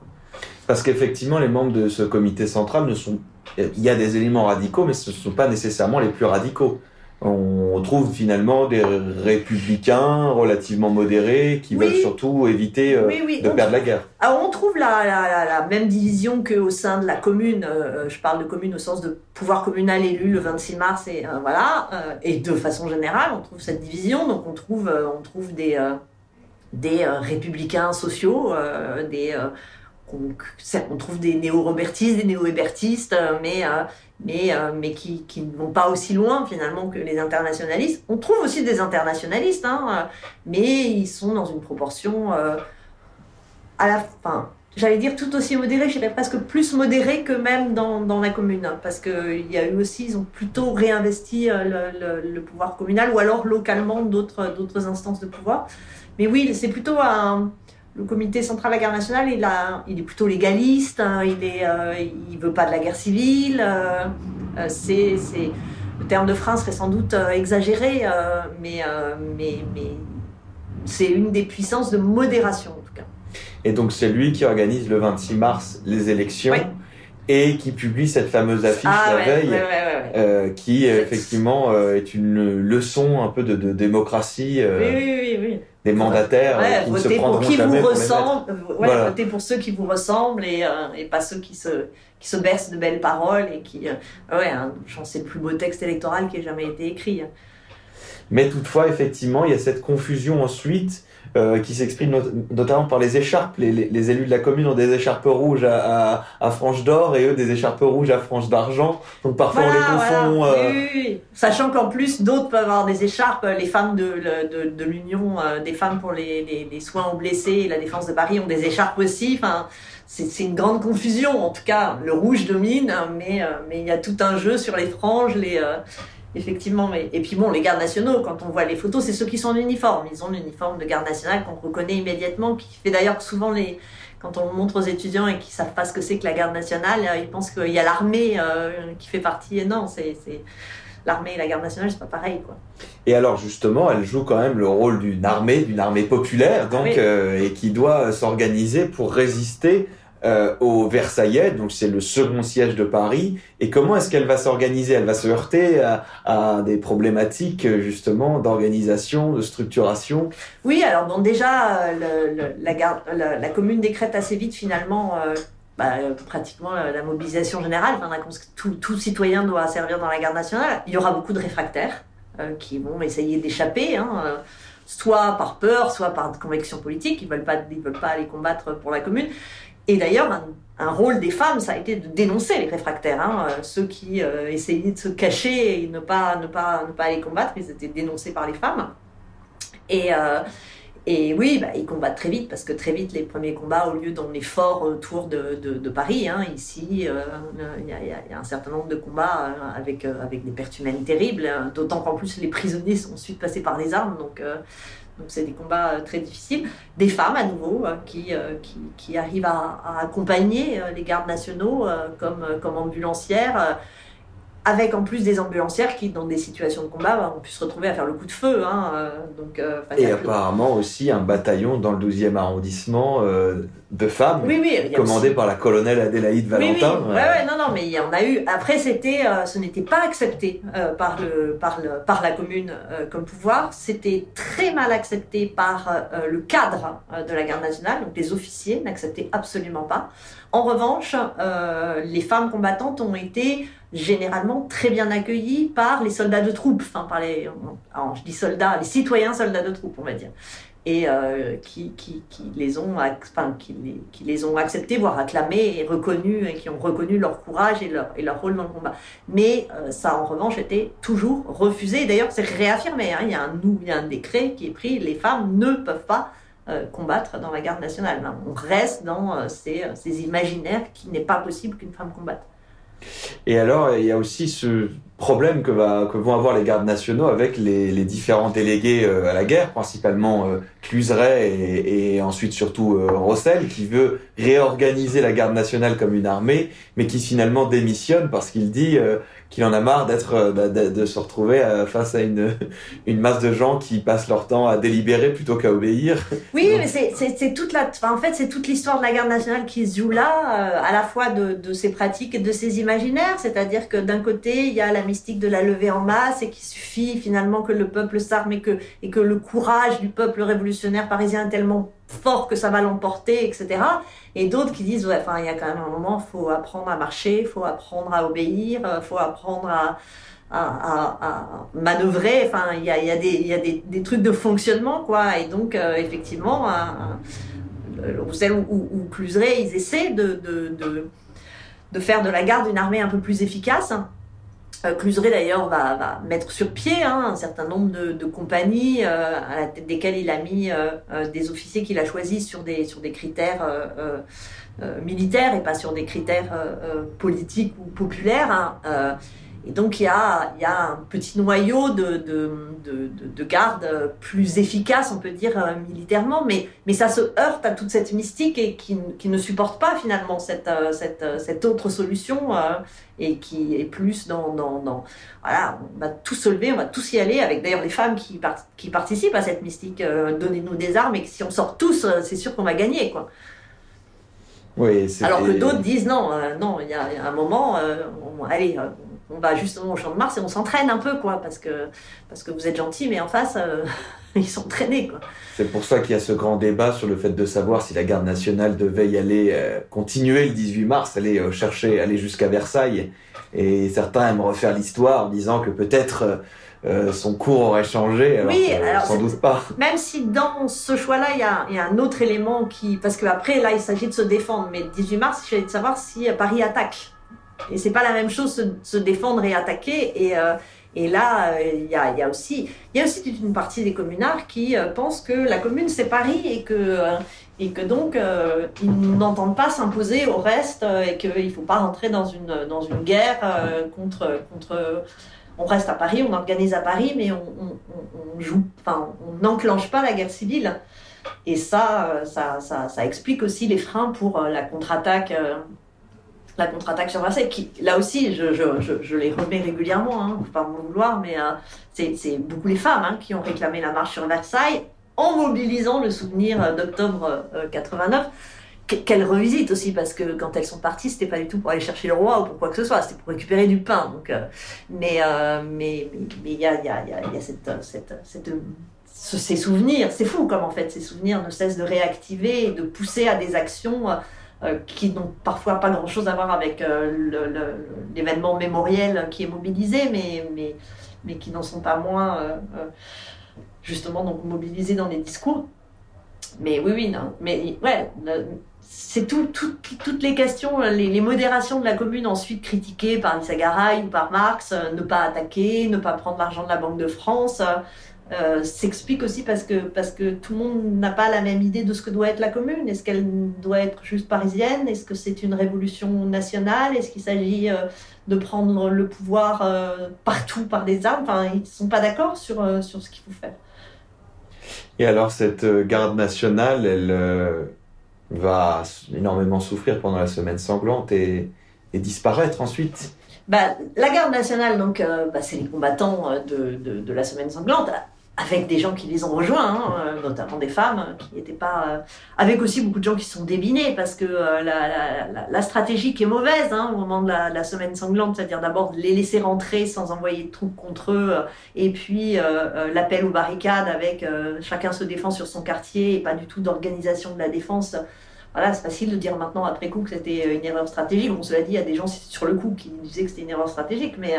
Parce qu'effectivement, les membres de ce comité central ne sont. Il y a des éléments radicaux, mais ce ne sont pas nécessairement les plus radicaux. On trouve finalement des républicains relativement modérés qui Oui. veulent surtout éviter euh, Oui, oui, de on perdre la guerre. Alors on trouve la, la, la- la même division qu'au sein de la commune. euh, je parle de commune au sens de pouvoir communal élu le 26 mars et euh, voilà. euh, et de façon générale, on trouve cette division. Donc on trouve, on trouve des des républicains sociaux, des on, trouve des néo-robertistes, des néo-hébertistes, euh, mais euh, mais euh, mais qui, qui ne vont pas aussi loin finalement que les internationalistes. On trouve aussi des internationalistes, hein, mais ils sont dans une proportion à la fin. J'allais dire tout aussi modéré, je dirais presque plus modéré que même dans, dans la commune, parce qu'il y a eu aussi, ils ont plutôt réinvesti le, le- pouvoir communal, ou alors localement d'autres instances de pouvoir. Mais oui, c'est plutôt un, le comité central de la guerre nationale, il, a, il est plutôt légaliste, hein, il est, euh, il veut pas de la guerre civile. euh, euh, c'est, c'est, le terme de frein serait sans doute exagéré, euh, mais, mais, mais c'est une des puissances de modération en tout cas. Et donc c'est lui qui organise le 26 mars les élections. Et qui publie cette fameuse affiche Ah la ouais, veille, ouais, ouais, euh, qui effectivement euh, est une leçon un peu de, de démocratie euh, Oui, oui, oui, oui. des mandataires euh, qui ne se votez pour qui jamais vous ressemble. Voilà. votez pour ceux qui vous ressemblent et, et pas ceux qui se, qui se bercent de belles paroles et qui. ouais, hein, je pense c'est le plus beau texte électoral qui ait jamais été écrit. hein. Mais toutefois, effectivement, il y a cette confusion ensuite euh, qui s'exprime not- notamment par les écharpes. Les, les- les élus de la commune ont des écharpes rouges à, à, d'or et eux des écharpes rouges à franges d'argent. Donc parfois on les confond. voilà. euh, Oui, oui, oui. Sachant qu'en plus, d'autres peuvent avoir des écharpes. Les femmes de, le- de, de l'Union euh, des femmes pour les, les, les soins aux blessés et la défense de Paris ont des écharpes aussi. Enfin, c'est une grande confusion. En tout cas, le rouge domine, mais euh, mais il y a tout un jeu sur les franges, les. Effectivement, mais... et puis bon, les gardes nationaux, quand on voit les photos, c'est ceux qui sont en uniforme. Ils ont l'uniforme de garde nationale qu'on reconnaît immédiatement, qui fait d'ailleurs que souvent les, quand on le montre aux étudiants et qui savent pas ce que c'est que la garde nationale, euh, ils pensent qu'il y a l'armée euh, qui fait partie. Et non, c'est c'est- l'armée et la garde nationale, c'est pas pareil, quoi. Et alors justement, elle joue quand même le rôle d'une armée, d'une armée populaire, donc Oui. euh, et qui doit s'organiser pour résister euh, aux Versaillais. Donc c'est le second siège de Paris. Et comment est-ce qu'elle va s'organiser? Elle va se heurter à, des problématiques justement d'organisation, de structuration? Oui, alors bon, déjà, la, commune décrète assez vite finalement. euh, bah, euh, pratiquement euh, la mobilisation générale, enfin, tout, citoyen doit servir dans la garde nationale. Il y aura beaucoup de réfractaires qui vont essayer d'échapper, hein, soit par peur, soit par conviction politique. Ils veulent pas, ils veulent pas aller combattre pour la commune. Et d'ailleurs, un, rôle des femmes, ça a été de dénoncer les réfractaires, hein, euh, ceux qui euh, essayaient de se cacher et ne pas, ne pas, ne pas aller combattre, ils étaient dénoncés par les femmes. Et, euh, oui, bah, ils combattent très vite parce que très vite, les premiers combats ont lieu dans les forts autour de, Paris. hein. Ici, il y, a, un certain nombre de combats avec, des pertes humaines terribles, hein. d'autant qu'en plus, les prisonniers sont ensuite passés par les armes. Donc c'est des combats euh, très difficiles. Des femmes, à nouveau, euh, qui, euh, qui, qui arrivent à, à accompagner les gardes nationaux comme, comme ambulancières. avec en plus des ambulancières qui, dans des situations de combat, bah, ont pu se retrouver à faire le coup de feu. Hein, donc, euh, Et apparemment aussi un bataillon dans le 12e arrondissement euh, de femmes, Oui, oui, il y a commandé aussi- par la colonelle Adélaïde Valentin. Oui, oui. Ouais, ouais, non, non, mais il y en a eu. Après, c'était, euh, ce n'était pas accepté euh, par le, par le, par la commune euh, comme pouvoir. C'était très mal accepté par euh, le cadre euh, de la garde nationale, donc les officiers n'acceptaient absolument pas. En revanche, euh, les femmes combattantes ont été généralement très bien accueillies par les soldats de troupes, enfin par les, alors, je dis soldats, les citoyens soldats de troupes, on va dire et euh, qui, les ont, enfin, qui, les, ont acceptés, voire acclamés et reconnus, et qui ont reconnu leur courage et leur, rôle dans le combat. Mais euh, ça, en revanche, était toujours refusé. D'ailleurs, c'est réaffirmé. hein. Il, y a un, il y un décret qui est pris. Les femmes ne peuvent pas euh, combattre dans la garde nationale. hein. On reste dans ces, ces imaginaires qu'il n'est pas possible qu'une femme combatte. Et alors, il y a aussi ce problème que, va, que vont avoir les gardes nationaux avec les, différents délégués euh, à la guerre, principalement euh, Cluseret et, et ensuite surtout euh, Rossel, qui veut réorganiser la garde nationale comme une armée, mais qui finalement démissionne parce qu'il dit euh, qu'il en a marre d'être, euh, de, de- se retrouver euh, face à une, une masse de gens qui passent leur temps à délibérer plutôt qu'à obéir. Oui, Donc- mais c'est- c'est c'est toute la, enfin, en fait, c'est toute l'histoire de la garde nationale qui se joue là, euh, à la fois de, de ses pratiques et de ses imaginaires. C'est-à-dire que d'un côté, il y a la mystique de la levée en masse et qu'il suffit finalement que le peuple s'arme et que, et que le courage du peuple révolutionnaire parisien est tellement fort que ça va l'emporter, etc. Et d'autres qui disent, il y a quand même un moment, faut apprendre à marcher, faut apprendre à obéir, euh, faut apprendre à, à, manœuvrer. Enfin, il y a, des, trucs de fonctionnement, quoi. Et donc, euh, effectivement, Roussel ou, ou, ou ils essaient de, de faire de la garde une armée un peu plus efficace. Euh, Cluseret, d'ailleurs, va, mettre sur pied hein, un certain nombre de, compagnies euh, à la tête desquelles il a mis euh, des officiers qu'il a choisis sur des, sur des critères militaires et pas sur des critères politiques ou populaires. hein. Et donc il y a, il y a un petit noyau de, de, de, de, de garde euh, plus efficace, on peut dire, euh, militairement, mais, mais ça se heurte à toute cette mystique et qui, qui ne supporte pas finalement cette, euh, cette, euh, cette autre solution euh, et qui est plus dans, dans, dans... Voilà, on va tous se lever, on va tous y aller, avec d'ailleurs les femmes qui, par- qui participent à cette mystique. Donnez-nous des armes et que si on sort tous, c'est sûr qu'on va gagner, quoi. Oui, c'est- Alors que d'autres disent non, non, il y, a il y a un moment, on- allez, on va justement au champ de Mars et on s'entraîne un peu, quoi, parce que, parce que vous êtes gentil, mais en face, euh, ils sont traînés, quoi. C'est pour ça qu'il y a ce grand débat sur le fait de savoir si la garde nationale devait y aller, euh, continuer le 18 mars, aller euh, chercher, aller jusqu'à Versailles. Et certains aiment refaire l'histoire en disant que peut-être son cours aurait changé, alors, Oui, alors sans doute pas. Même si dans ce choix-là, il y a, y a un autre élément qui. Parce qu'après, là, il s'agit de se défendre. Mais le 18 mars, il s'agit de savoir si Paris attaque. Et c'est pas la même chose se, se défendre et attaquer. Et, euh, et là, euh, il y, a, y a aussi, il y a aussi toute une partie des communards qui euh, pensent que la commune c'est Paris et que euh, et que donc euh, ils n'entendent pas s'imposer au reste et qu'il faut pas rentrer dans une dans une guerre contre contre. On reste à Paris, on organise à Paris, mais on, on, on- joue, enfin, on n'enclenche pas la guerre civile. Et ça, ça, ça, ça explique aussi les freins pour la contre-attaque, la contre-attaque sur Versailles. Qui, là aussi, je, les remets régulièrement, hein, pas m'en vouloir, mais euh, c'est beaucoup les femmes hein, qui ont réclamé la marche sur Versailles en mobilisant le souvenir euh, d'octobre euh, 89 qu- qu'elles revisitent aussi parce que quand elles sont parties, c'était pas du tout pour aller chercher le roi ou pour quoi que ce soit, c'était pour récupérer du pain. Donc, euh, mais euh, il y a ces souvenirs, c'est fou comme en fait ces souvenirs ne cessent de réactiver et de pousser à des actions euh, qui n'ont parfois pas grand chose à voir avec euh, l'événement mémoriel qui est mobilisé, mais, mais, mais qui n'en sont pas moins euh, justement donc mobilisés dans les discours. Mais oui, oui, non. Mais ouais, c'est tout, tout- toutes les questions, les, les modérations de la commune ensuite critiquées par Lisa Garay ou par Marx, ne pas attaquer, ne pas prendre l'argent de la Banque de France, euh, s'explique aussi parce que, parce que tout le monde n'a pas la même idée de ce que doit être la commune. Est-ce qu'elle doit être juste parisienne? Est-ce que c'est une révolution nationale? Est-ce qu'il s'agit euh, de prendre le pouvoir euh, partout par des armes? Enfin, ils ne sont pas d'accord sur, sur ce qu'il faut faire. Et alors cette garde nationale, elle va énormément souffrir pendant la semaine sanglante et, et disparaître ensuite. Bah, la garde nationale, donc, euh, bah, c'est les combattants de, de, de la semaine sanglante, avec des gens qui les ont rejoints, hein, euh, notamment des femmes euh, qui n'étaient pas. euh, avec aussi beaucoup de gens qui sont débinés, parce que la, stratégie qui est mauvaise hein, au moment de la, semaine sanglante, c'est-à-dire d'abord les laisser rentrer sans envoyer de troupes contre eux, et puis l'appel aux barricades avec chacun se défend sur son quartier et pas du tout d'organisation de la défense. Voilà, c'est facile de dire maintenant après coup que c'était une erreur stratégique. Bon, cela dit, il y a des gens sur le coup qui disaient que c'était une erreur stratégique, mais,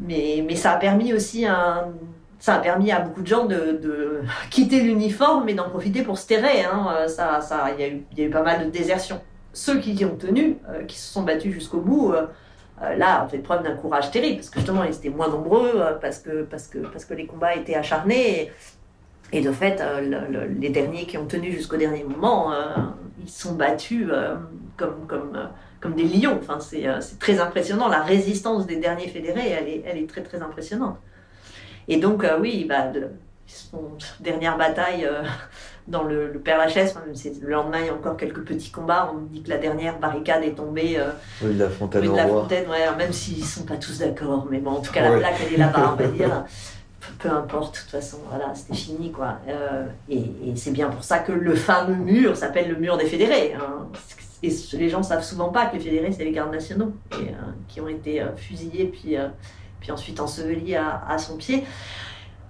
mais, mais ça a permis aussi un, ça a permis à beaucoup de gens de, quitter l'uniforme et d'en profiter pour se terrer. Hein. Ça, ça, il y, a eu, il pas mal de désertions. Ceux qui ont tenu, euh, qui se sont battus jusqu'au bout, euh, euh, là, ont fait preuve d'un courage terrible, parce que justement, ils étaient moins nombreux, euh, parce, que, parce, que, parce que les combats étaient acharnés. Et, de fait, euh, le, le, les derniers qui ont tenu jusqu'au dernier moment, euh, ils sont battus euh, comme, comme, euh, comme des lions. Enfin, c'est euh, très impressionnant. La résistance des derniers fédérés, elle est, elle est très très impressionnante. Et donc, euh, oui, bah, de, son dernière bataille euh, dans le, le Père Lachaise, le lendemain, il y a encore quelques petits combats. On dit que la dernière barricade est tombée. Euh, oui, de la Fontaine. Oui, de la Fontaine, ouais, même s'ils ne sont pas tous d'accord. Mais bon, en tout cas, la plaque, elle est là-bas, on va dire peu importe, de toute façon, voilà, c'était fini, quoi. Euh, et, et c'est bien pour ça que le fameux mur s'appelle le mur des fédérés. Hein. Et les gens savent souvent pas que les fédérés, c'est les gardes nationaux, et, euh, qui ont été euh, fusillés, puis, puis ensuite ensevelis à, son pied.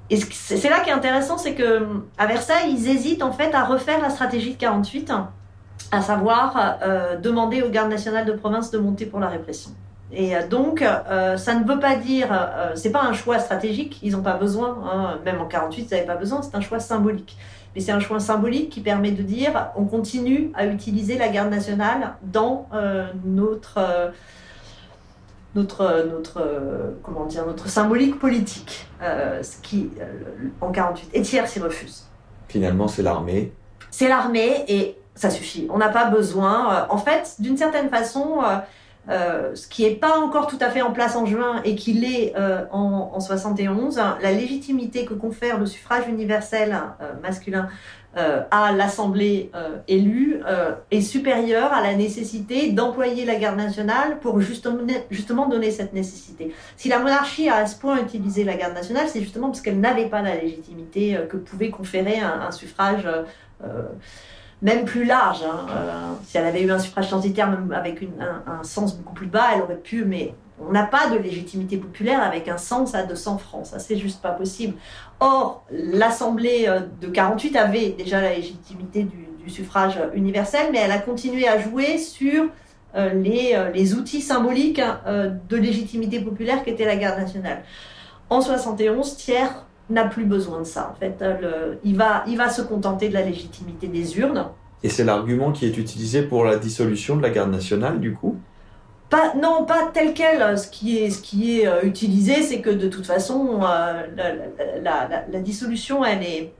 Et c'est là qui est intéressant, c'est que à Versailles, ils hésitent en fait à refaire la stratégie de 48, à savoir euh, demander aux gardes nationales de province de monter pour la répression. Et donc, euh, ça ne veut pas dire, euh, c'est pas un choix stratégique, ils n'ont pas besoin, hein, même en 48, ils n'avaient pas besoin, c'est un choix symbolique. Mais c'est un choix symbolique qui permet de dire, on continue à utiliser la garde nationale dans euh, notre, notre, notre, comment dire, notre symbolique politique, euh, ce qui, en 48, et Thiers s'y refuse. Finalement, c'est l'armée. C'est l'armée et ça suffit. On n'a pas besoin. En fait, d'une certaine façon, euh, ce qui n'est pas encore tout à fait en place en juin et qui l'est euh, en, en 71, la légitimité que confère le suffrage universel euh, masculin à l'Assemblée élue est supérieure à la nécessité d'employer la garde nationale pour justement, justement donner cette nécessité. Si la monarchie a à ce point utilisé la garde nationale, c'est justement parce qu'elle n'avait pas la légitimité que pouvait conférer un, un suffrage même plus large. Hein. si elle avait eu un suffrage censitaire même avec un, sens beaucoup plus bas, elle aurait pu, mais on n'a pas de légitimité populaire avec un sens à 200 francs. Ça, c'est juste pas possible. Or, l'Assemblée de 48 avait déjà la légitimité du, suffrage universel, mais elle a continué à jouer sur euh, les, euh, outils symboliques euh, de légitimité populaire qu'était la garde nationale. En 71, Thiers n'a plus besoin de ça. En fait, il, va, il va se contenter de la légitimité des urnes. Et c'est l'argument qui est utilisé pour la dissolution de la garde nationale, du coup? Pas, non, pas tel quel. Ce qui est, ce qui est utilisé, c'est que de toute façon, la, la, la, dissolution, elle est,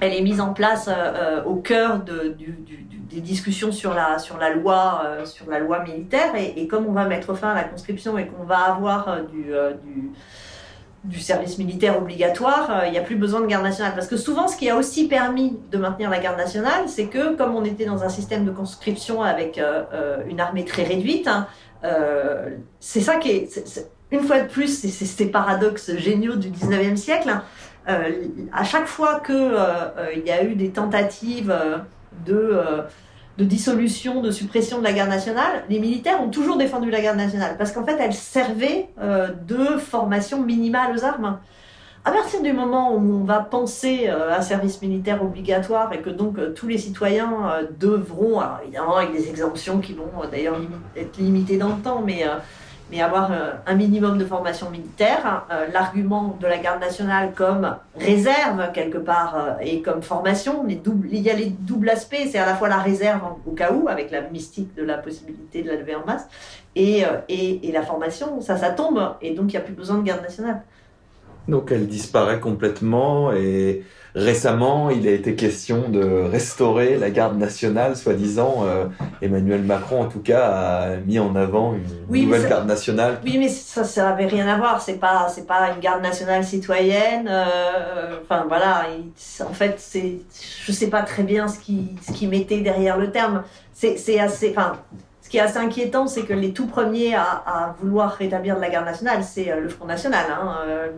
elle est mise en place euh, euh, au cœur de, des discussions sur la, sur la, loi, euh, sur la loi militaire. Et, comme on va mettre fin à la conscription et qu'on va avoir du, du, service militaire obligatoire, il n'y a plus besoin de garde nationale. Parce que souvent, ce qui a aussi permis de maintenir la garde nationale, c'est que comme on était dans un système de conscription avec une armée très réduite, hein, c'est ça qui est, une fois de plus, c'est ces paradoxes géniaux du 19e siècle. Hein, euh, à chaque fois qu'il euh, euh, y a eu des tentatives de, de dissolution, de suppression de la garde nationale, les militaires ont toujours défendu la garde nationale parce qu'en fait, elle servait de formation minimale aux armes. À partir du moment où on va penser un service militaire obligatoire et que donc tous les citoyens devront, alors évidemment avec des exemptions qui vont d'ailleurs être limitées dans le temps, mais mais avoir euh, un minimum de formation militaire. Euh, l'argument de la garde nationale comme réserve quelque part euh, et comme formation, les il y a les doubles aspects, c'est à la fois la réserve au cas où, avec la mystique de la possibilité de la lever en masse, et, et, et la formation, ça, ça tombe, et donc il n'y a plus besoin de garde nationale. Donc elle disparaît complètement et récemment il a été question de restaurer la garde nationale, soi-disant. Euh, Emmanuel Macron en tout cas a mis en avant une nouvelle garde nationale. Oui mais ça ça avait rien à voir, c'est pas c'est pas une garde nationale citoyenne. Euh, enfin voilà, en fait c'est je sais pas très bien ce qui ce qui mettait derrière le terme. C'est assez enfin qui est assez inquiétant, c'est que les tout premiers à, vouloir rétablir de la garde nationale, c'est euh, le Front National. Hein. Euh,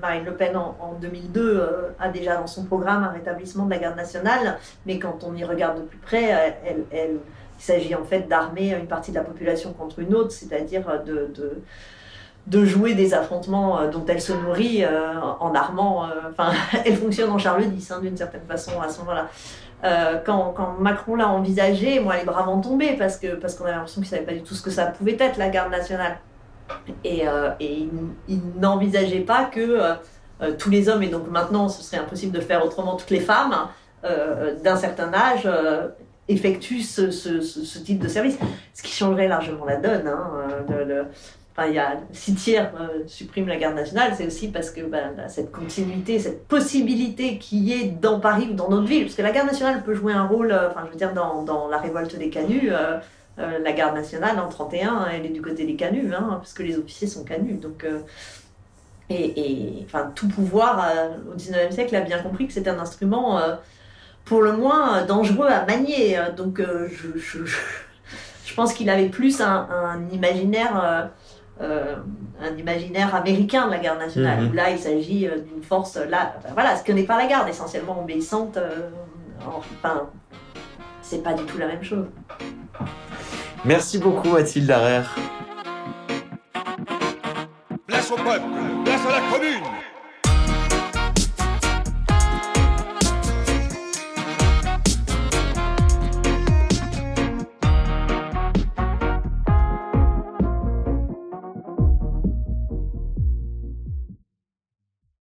Marine Le Pen, en, 2002, euh, a déjà dans son programme un rétablissement de la garde nationale, mais quand on y regarde de plus près, il s'agit en fait d'armer une partie de la population contre une autre, c'est-à-dire de, de, jouer des affrontements dont elle se nourrit en armant. Enfin, elle fonctionne en Charles X, hein, d'une certaine façon, à ce moment-là. Euh, quand, Macron l'a envisagé, moi, les bras m'ont tombé parce qu'on avait l'impression qu'il savait pas du tout ce que ça pouvait être la garde nationale. Et, euh, il, n'envisageait pas que euh, tous les hommes et donc maintenant ce serait impossible de faire autrement toutes les femmes d'un certain âge effectuent ce, type de service, ce qui changerait largement la donne. Hein, Enfin, il y a, si tiers euh, supprime la garde nationale, c'est aussi parce que ben, cette continuité, cette possibilité qui est dans Paris ou dans notre ville, parce que la garde nationale peut jouer un rôle, euh, je veux dire, dans, la révolte des canuts, euh, la garde nationale en 31, elle est du côté des canuts, hein, parce que les officiers sont canuts. Donc, et, enfin, tout pouvoir au 19e siècle a bien compris que c'était un instrument pour le moins dangereux à manier. Donc, je, pense qu'il avait plus un imaginaire euh, un imaginaire américain de la garde nationale, mhm. où là il s'agit euh, d'une force, là, voilà, ce que n'est pas la garde, essentiellement obéissante, euh, enfin, c'est pas du tout la même chose. Merci beaucoup Mathilde Darrer. Place au peuple, place à la commune